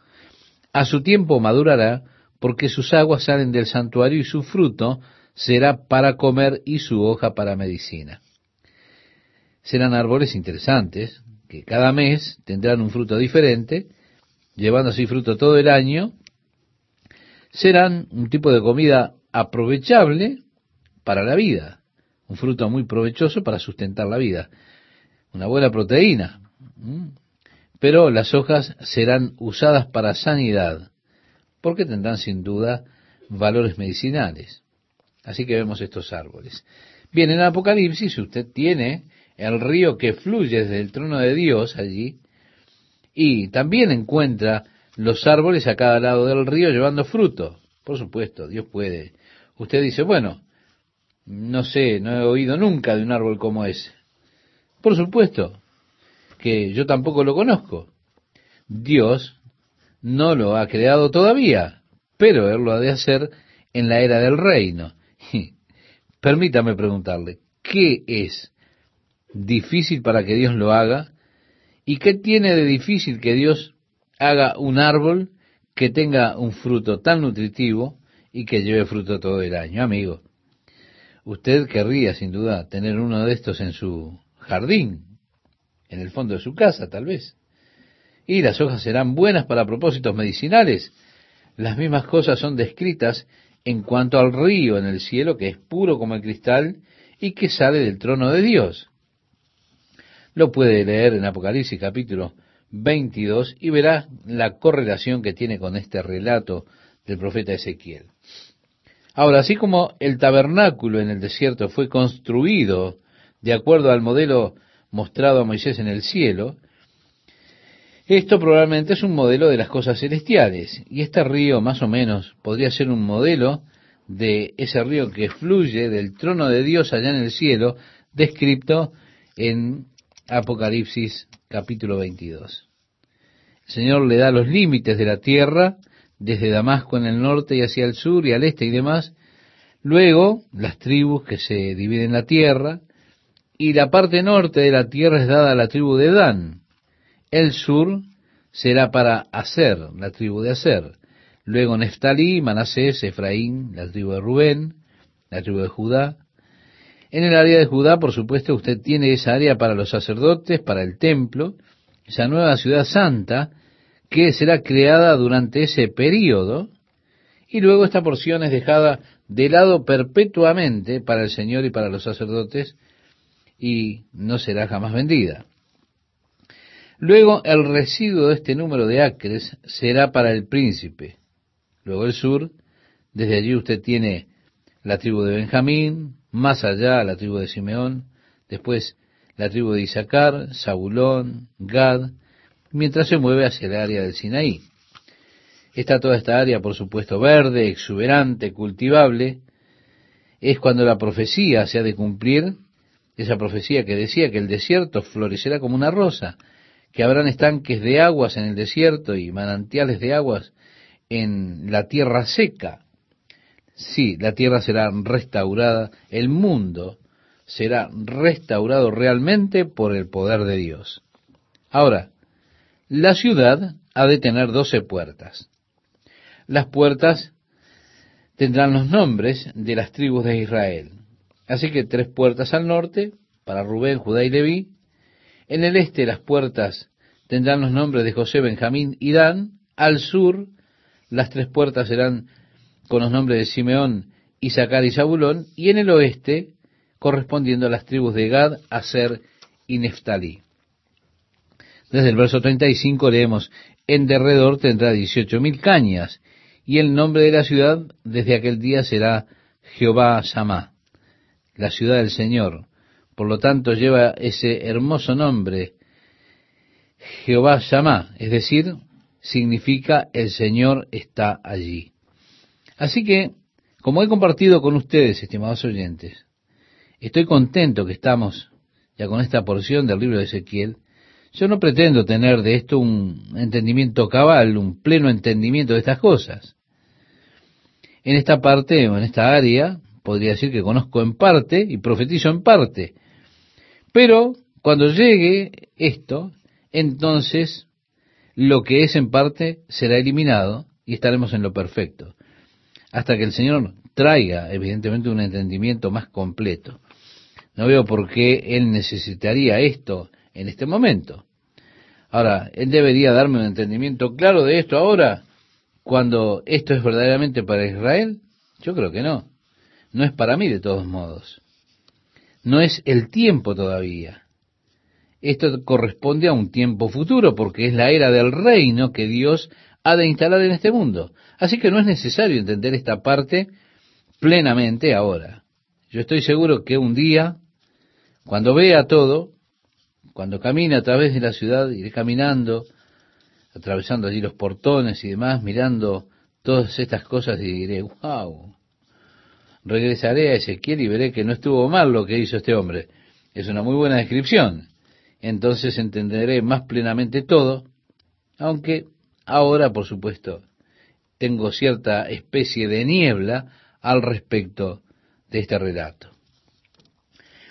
A su tiempo madurará, porque sus aguas salen del santuario y su fruto será para comer y su hoja para medicina. Serán árboles interesantes, que cada mes tendrán un fruto diferente, llevando así fruto todo el año, serán un tipo de comida aprovechable para la vida, un fruto muy provechoso para sustentar la vida, una buena proteína. Pero las hojas serán usadas para sanidad, porque tendrán sin duda valores medicinales. Así que vemos estos árboles. Bien, en Apocalipsis usted tiene el río que fluye desde el trono de Dios allí, y también encuentra los árboles a cada lado del río llevando fruto. Por supuesto, Dios puede. Usted dice, bueno, no sé, no he oído nunca de un árbol como ese. Por supuesto que yo tampoco lo conozco. Dios no lo ha creado todavía, pero Él lo ha de hacer en la era del reino. Permítame preguntarle, ¿qué es difícil para que Dios lo haga? ¿Y qué tiene de difícil que Dios haga un árbol que tenga un fruto tan nutritivo y que lleve fruto todo el año? Amigo, usted querría sin duda tener uno de estos en su jardín, en el fondo de su casa tal vez. Y las hojas serán buenas para propósitos medicinales. Las mismas cosas son descritas en cuanto al río en el cielo, que es puro como el cristal y que sale del trono de Dios. Lo puede leer en Apocalipsis capítulo 22 y verá la correlación que tiene con este relato del profeta Ezequiel. Ahora, así como el tabernáculo en el desierto fue construido de acuerdo al modelo mostrado a Moisés en el cielo, esto probablemente es un modelo de las cosas celestiales, y este río más o menos podría ser un modelo de ese río que fluye del trono de Dios allá en el cielo, descrito en Apocalipsis capítulo 22. El Señor le da los límites de la tierra, desde Damasco en el norte y hacia el sur y al este y demás, luego las tribus que se dividen la tierra, y la parte norte de la tierra es dada a la tribu de Dan, el sur será para Aser, la tribu de Aser. Luego Neftalí, Manasés, Efraín, la tribu de Rubén, la tribu de Judá. En el área de Judá, por supuesto, usted tiene esa área para los sacerdotes, para el templo, esa nueva ciudad santa que será creada durante ese período, y luego esta porción es dejada de lado perpetuamente para el Señor y para los sacerdotes, y no será jamás vendida. Luego el residuo de este número de acres será para el príncipe. Luego el sur, desde allí usted tiene la tribu de Benjamín, más allá la tribu de Simeón, después la tribu de Isaacar, Zabulón, Gad, mientras se mueve hacia el área del Sinaí. Está toda esta área, por supuesto, verde, exuberante, cultivable. Es cuando la profecía se ha de cumplir, esa profecía que decía que el desierto florecerá como una rosa, que habrán estanques de aguas en el desierto y manantiales de aguas en la tierra seca. Sí, la tierra será restaurada, el mundo será restaurado realmente por el poder de Dios. Ahora, la ciudad ha de tener doce puertas. Las puertas tendrán los nombres de las tribus de Israel. Así que tres puertas al norte, para Rubén, Judá y Leví, en el este las puertas tendrán los nombres de José, Benjamín y Dan. Al sur las tres puertas serán con los nombres de Simeón, Isaacar y Zabulón. Y en el oeste correspondiendo a las tribus de Gad, Aser y Neftalí. Desde el verso 35 leemos, en derredor tendrá dieciocho mil cañas, y el nombre de la ciudad desde aquel día será Jehová Samá, la ciudad del Señor. Por lo tanto, lleva ese hermoso nombre, Jehová Shammah, es decir, significa el Señor está allí. Así que, como he compartido con ustedes, estimados oyentes, estoy contento que estamos ya con esta porción del libro de Ezequiel. Yo no pretendo tener de esto un entendimiento cabal, un pleno entendimiento de estas cosas. En esta parte o en esta área, podría decir que conozco en parte y profetizo en parte, pero cuando llegue esto, entonces lo que es en parte será eliminado y estaremos en lo perfecto. Hasta que el Señor traiga, evidentemente, un entendimiento más completo. No veo por qué Él necesitaría esto en este momento. Ahora, Él debería darme un entendimiento claro de esto ahora. cuando esto es verdaderamente para Israel? Yo creo que no. No es para mí de todos modos. No es el tiempo todavía. Esto corresponde a un tiempo futuro porque es la era del reino que Dios ha de instalar en este mundo. Así que no es necesario entender esta parte plenamente ahora. Yo estoy seguro que un día, cuando vea todo, cuando camine a través de la ciudad, iré caminando, atravesando allí los portones y demás, mirando todas estas cosas y diré, wow, regresaré a Ezequiel y veré que no estuvo mal lo que hizo este hombre. Es una muy buena descripción. Entonces entenderé más plenamente todo, aunque ahora, por supuesto, tengo cierta especie de niebla al respecto de este relato.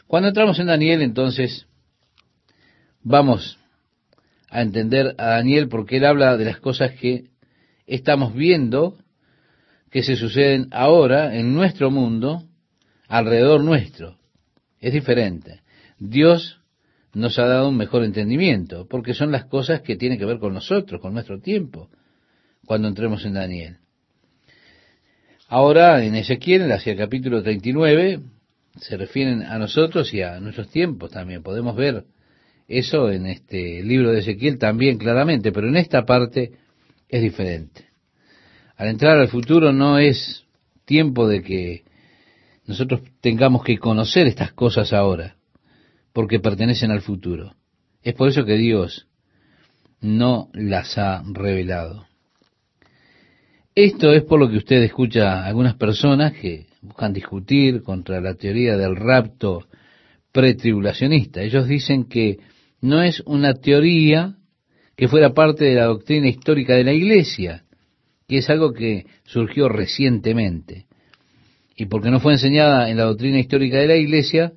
Cuando entramos en Daniel, entonces, vamos a entender a Daniel porque él habla de las cosas que estamos viendo que se suceden ahora en nuestro mundo, alrededor nuestro. Es diferente. Dios nos ha dado un mejor entendimiento, porque son las cosas que tienen que ver con nosotros, con nuestro tiempo, cuando entremos en Daniel. Ahora, en Ezequiel, hacia el capítulo 39, se refieren a nosotros y a nuestros tiempos también. Podemos ver eso en este libro de Ezequiel también claramente, pero en esta parte es diferente. Al entrar al futuro no es tiempo de que nosotros tengamos que conocer estas cosas ahora, porque pertenecen al futuro. Es por eso que Dios no las ha revelado. Esto es por lo que usted escucha a algunas personas que buscan discutir contra la teoría del rapto pretribulacionista. Ellos dicen que no es una teoría que fuera parte de la doctrina histórica de la Iglesia, que es algo que surgió recientemente. Y porque no fue enseñada en la doctrina histórica de la Iglesia,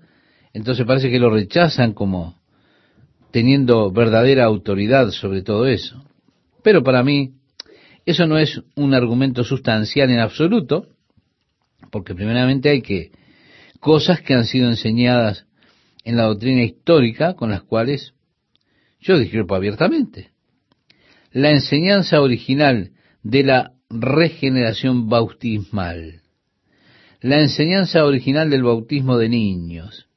entonces parece que lo rechazan como teniendo verdadera autoridad sobre todo eso. Pero para mí, eso no es un argumento sustancial en absoluto, porque primeramente hay que cosas que han sido enseñadas en la doctrina histórica con las cuales yo discrepo abiertamente. La enseñanza original de la regeneración bautismal. La enseñanza original del bautismo de niños.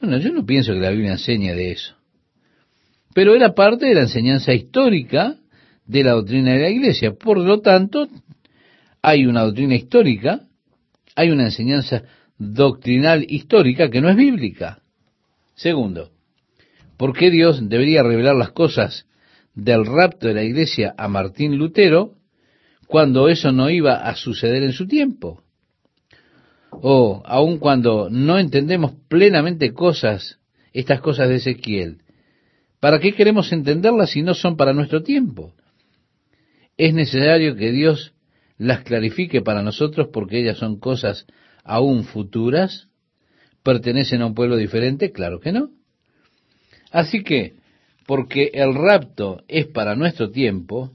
Bueno, yo no pienso que la Biblia enseñe de eso. Pero era parte de la enseñanza histórica de la doctrina de la iglesia. Por lo tanto, hay una doctrina histórica, hay una enseñanza doctrinal histórica que no es bíblica. Segundo, ¿por qué Dios debería revelar las cosas del rapto de la iglesia a Martín Lutero cuando eso no iba a suceder en su tiempo. O aun cuando no entendemos plenamente cosas, estas cosas de Ezequiel, ¿para qué queremos entenderlas si no son para nuestro tiempo? Es necesario que Dios las clarifique para nosotros porque ellas son cosas aún futuras, pertenecen a un pueblo diferente, claro que no. Así que porque el rapto es para nuestro tiempo,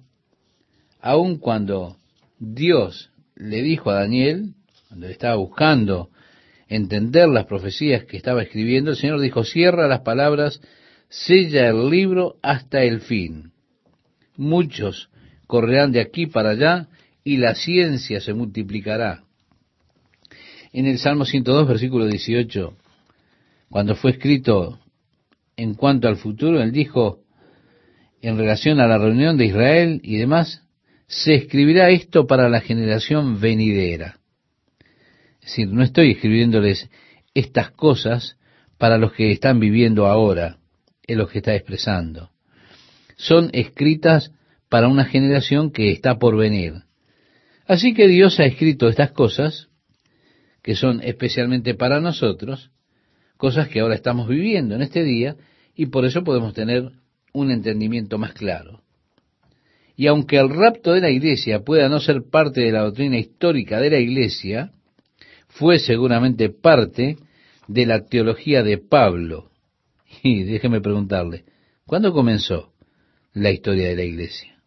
aun cuando Dios le dijo a Daniel, cuando estaba buscando entender las profecías que estaba escribiendo, el Señor dijo, cierra las palabras, sella el libro hasta el fin. Muchos correrán de aquí para allá y la ciencia se multiplicará. En el Salmo 102, versículo 18, cuando fue escrito en cuanto al futuro, él dijo, en relación a la reunión de Israel y demás, se escribirá esto para la generación venidera. Es decir, no estoy escribiéndoles estas cosas para los que están viviendo ahora, es lo que está expresando. Son escritas para una generación que está por venir. Así que Dios ha escrito estas cosas, que son especialmente para nosotros, cosas que ahora estamos viviendo en este día, y por eso podemos tener un entendimiento más claro. Y aunque el rapto de la iglesia pueda no ser parte de la doctrina histórica de la iglesia, fue seguramente parte de la teología de Pablo. Y déjeme preguntarle, ¿cuándo comenzó la historia de la iglesia?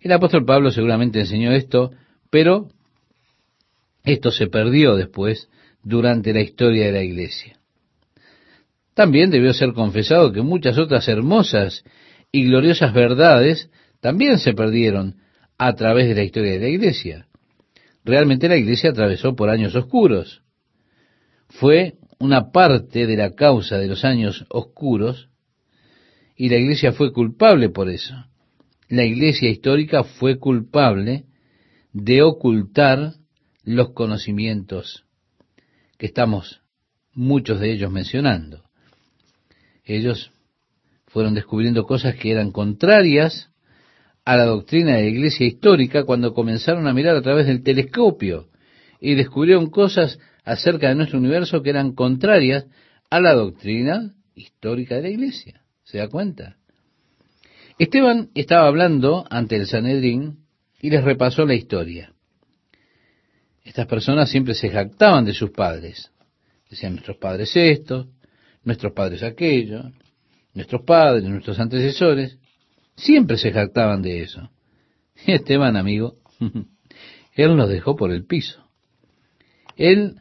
El apóstol Pablo seguramente enseñó esto, pero esto se perdió después durante la historia de la iglesia. También debió ser confesado que muchas otras hermosas y gloriosas verdades también se perdieron a través de la historia de la iglesia. Realmente la iglesia atravesó por años oscuros. Fue una parte de la causa de los años oscuros y la iglesia fue culpable por eso. La iglesia histórica fue culpable de ocultar los conocimientos que estamos muchos de ellos mencionando. Ellos fueron descubriendo cosas que eran contrarias a la doctrina de la iglesia histórica cuando comenzaron a mirar a través del telescopio y descubrieron cosas acerca de nuestro universo que eran contrarias a la doctrina histórica de la iglesia. ¿Se da cuenta? Esteban estaba hablando ante el Sanedrín y les repasó la historia. Estas personas siempre se jactaban de sus padres. Decían nuestros padres esto, nuestros padres aquello, nuestros padres, nuestros antecesores. Siempre se jactaban de eso. Esteban, amigo, él los dejó por el piso. Él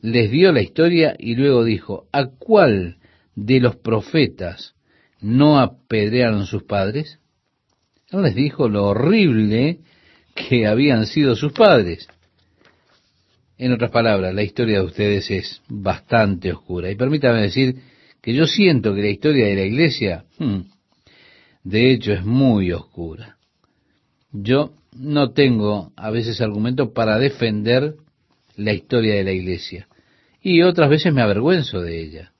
les dio la historia y luego dijo, ¿a cuál de los profetas no apedrearon sus padres? Él les dijo lo horrible que habían sido sus padres. En otras palabras, la historia de ustedes es bastante oscura. Y permítame decir que yo siento que la historia de la iglesia, hmm, de hecho, es muy oscura. Yo no tengo a veces argumentos para defender la historia de la iglesia. Y otras veces me avergüenzo de ella.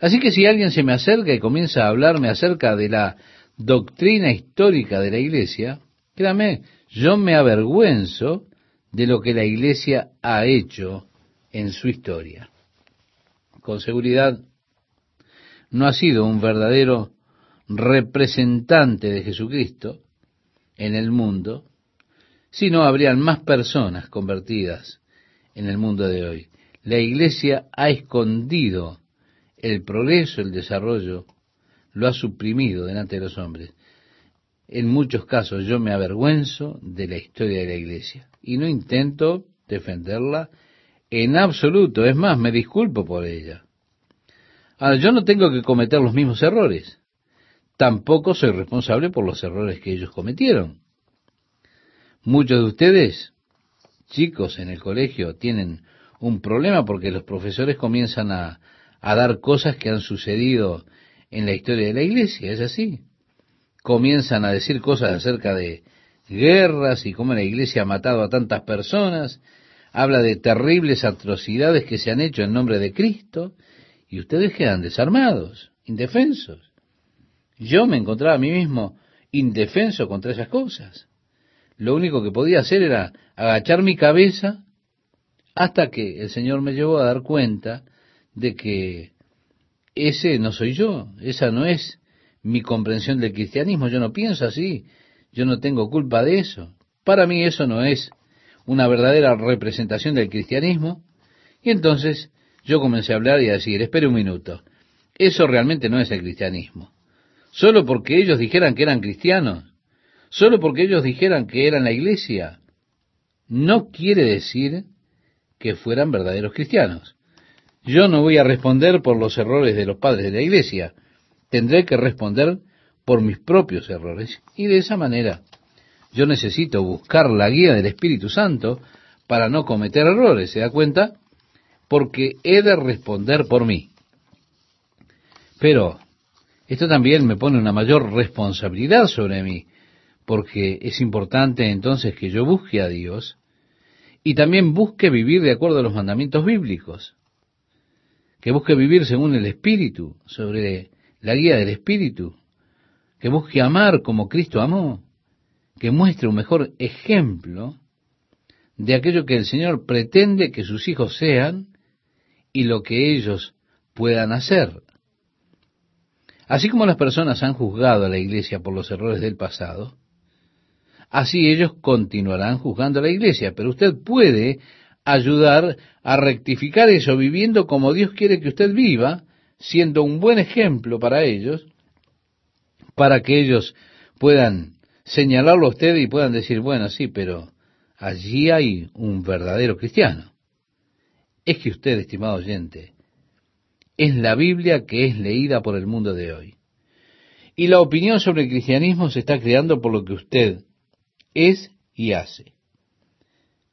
Así que si alguien se me acerca y comienza a hablarme acerca de la doctrina histórica de la iglesia, créame, yo me avergüenzo de lo que la iglesia ha hecho en su historia. Con seguridad, no ha sido un verdadero representante de Jesucristo en el mundo, sino habrían más personas convertidas en el mundo de hoy. La iglesia ha escondido el progreso, el desarrollo, lo ha suprimido delante de los hombres. En muchos casos yo me avergüenzo de la historia de la iglesia y no intento defenderla en absoluto. Es más, me disculpo por ella. Ahora, yo no tengo que cometer los mismos errores. Tampoco soy responsable por los errores que ellos cometieron. Muchos de ustedes, chicos en el colegio, tienen un problema porque los profesores comienzan a, a dar cosas que han sucedido en la historia de la iglesia, es así. Comienzan a decir cosas acerca de guerras y cómo la iglesia ha matado a tantas personas, habla de terribles atrocidades que se han hecho en nombre de Cristo, y ustedes quedan desarmados, indefensos. Yo me encontraba a mí mismo indefenso contra esas cosas. Lo único que podía hacer era agachar mi cabeza hasta que el Señor me llevó a dar cuenta de que ese no soy yo, esa no es mi comprensión del cristianismo, yo no pienso así, yo no tengo culpa de eso. Para mí eso no es una verdadera representación del cristianismo. Y entonces yo comencé a hablar y a decir, espere un minuto, eso realmente no es el cristianismo. Solo porque ellos dijeran que eran cristianos, solo porque ellos dijeran que eran la iglesia, no quiere decir que fueran verdaderos cristianos. Yo no voy a responder por los errores de los padres de la iglesia, tendré que responder por mis propios errores. Y de esa manera yo necesito buscar la guía del Espíritu Santo para no cometer errores, ¿se da cuenta? Porque he de responder por mí. Pero esto también me pone una mayor responsabilidad sobre mí, porque es importante entonces que yo busque a Dios y también busque vivir de acuerdo a los mandamientos bíblicos, que busque vivir según el Espíritu, sobre la guía del Espíritu, que busque amar como Cristo amó, que muestre un mejor ejemplo de aquello que el Señor pretende que sus hijos sean y lo que ellos puedan hacer. Así como las personas han juzgado a la iglesia por los errores del pasado, así ellos continuarán juzgando a la iglesia, pero usted puede ayudar a rectificar eso viviendo como Dios quiere que usted viva, siendo un buen ejemplo para ellos, para que ellos puedan señalarlo a usted y puedan decir, bueno, sí, pero allí hay un verdadero cristiano. Es que usted, estimado oyente, es la Biblia que es leída por el mundo de hoy. Y la opinión sobre el cristianismo se está creando por lo que usted es y hace.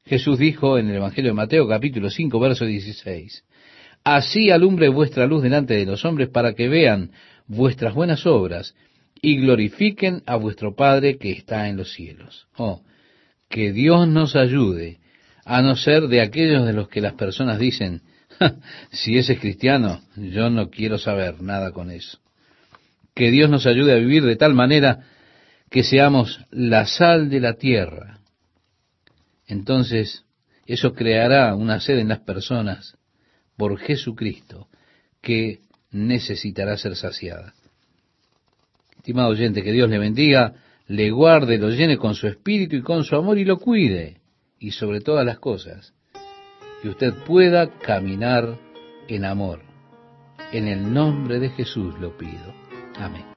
Jesús dijo en el Evangelio de Mateo capítulo 5 verso 16, Así alumbre vuestra luz delante de los hombres para que vean vuestras buenas obras y glorifiquen a vuestro Padre que está en los cielos. Oh, que Dios nos ayude a no ser de aquellos de los que las personas dicen, si ese es cristiano, yo no quiero saber nada con eso. Que Dios nos ayude a vivir de tal manera que seamos la sal de la tierra. Entonces, eso creará una sed en las personas por Jesucristo que necesitará ser saciada. Estimado oyente, que Dios le bendiga, le guarde, lo llene con su espíritu y con su amor y lo cuide. Y sobre todas las cosas, que usted pueda caminar en amor. En el nombre de Jesús lo pido. Amén.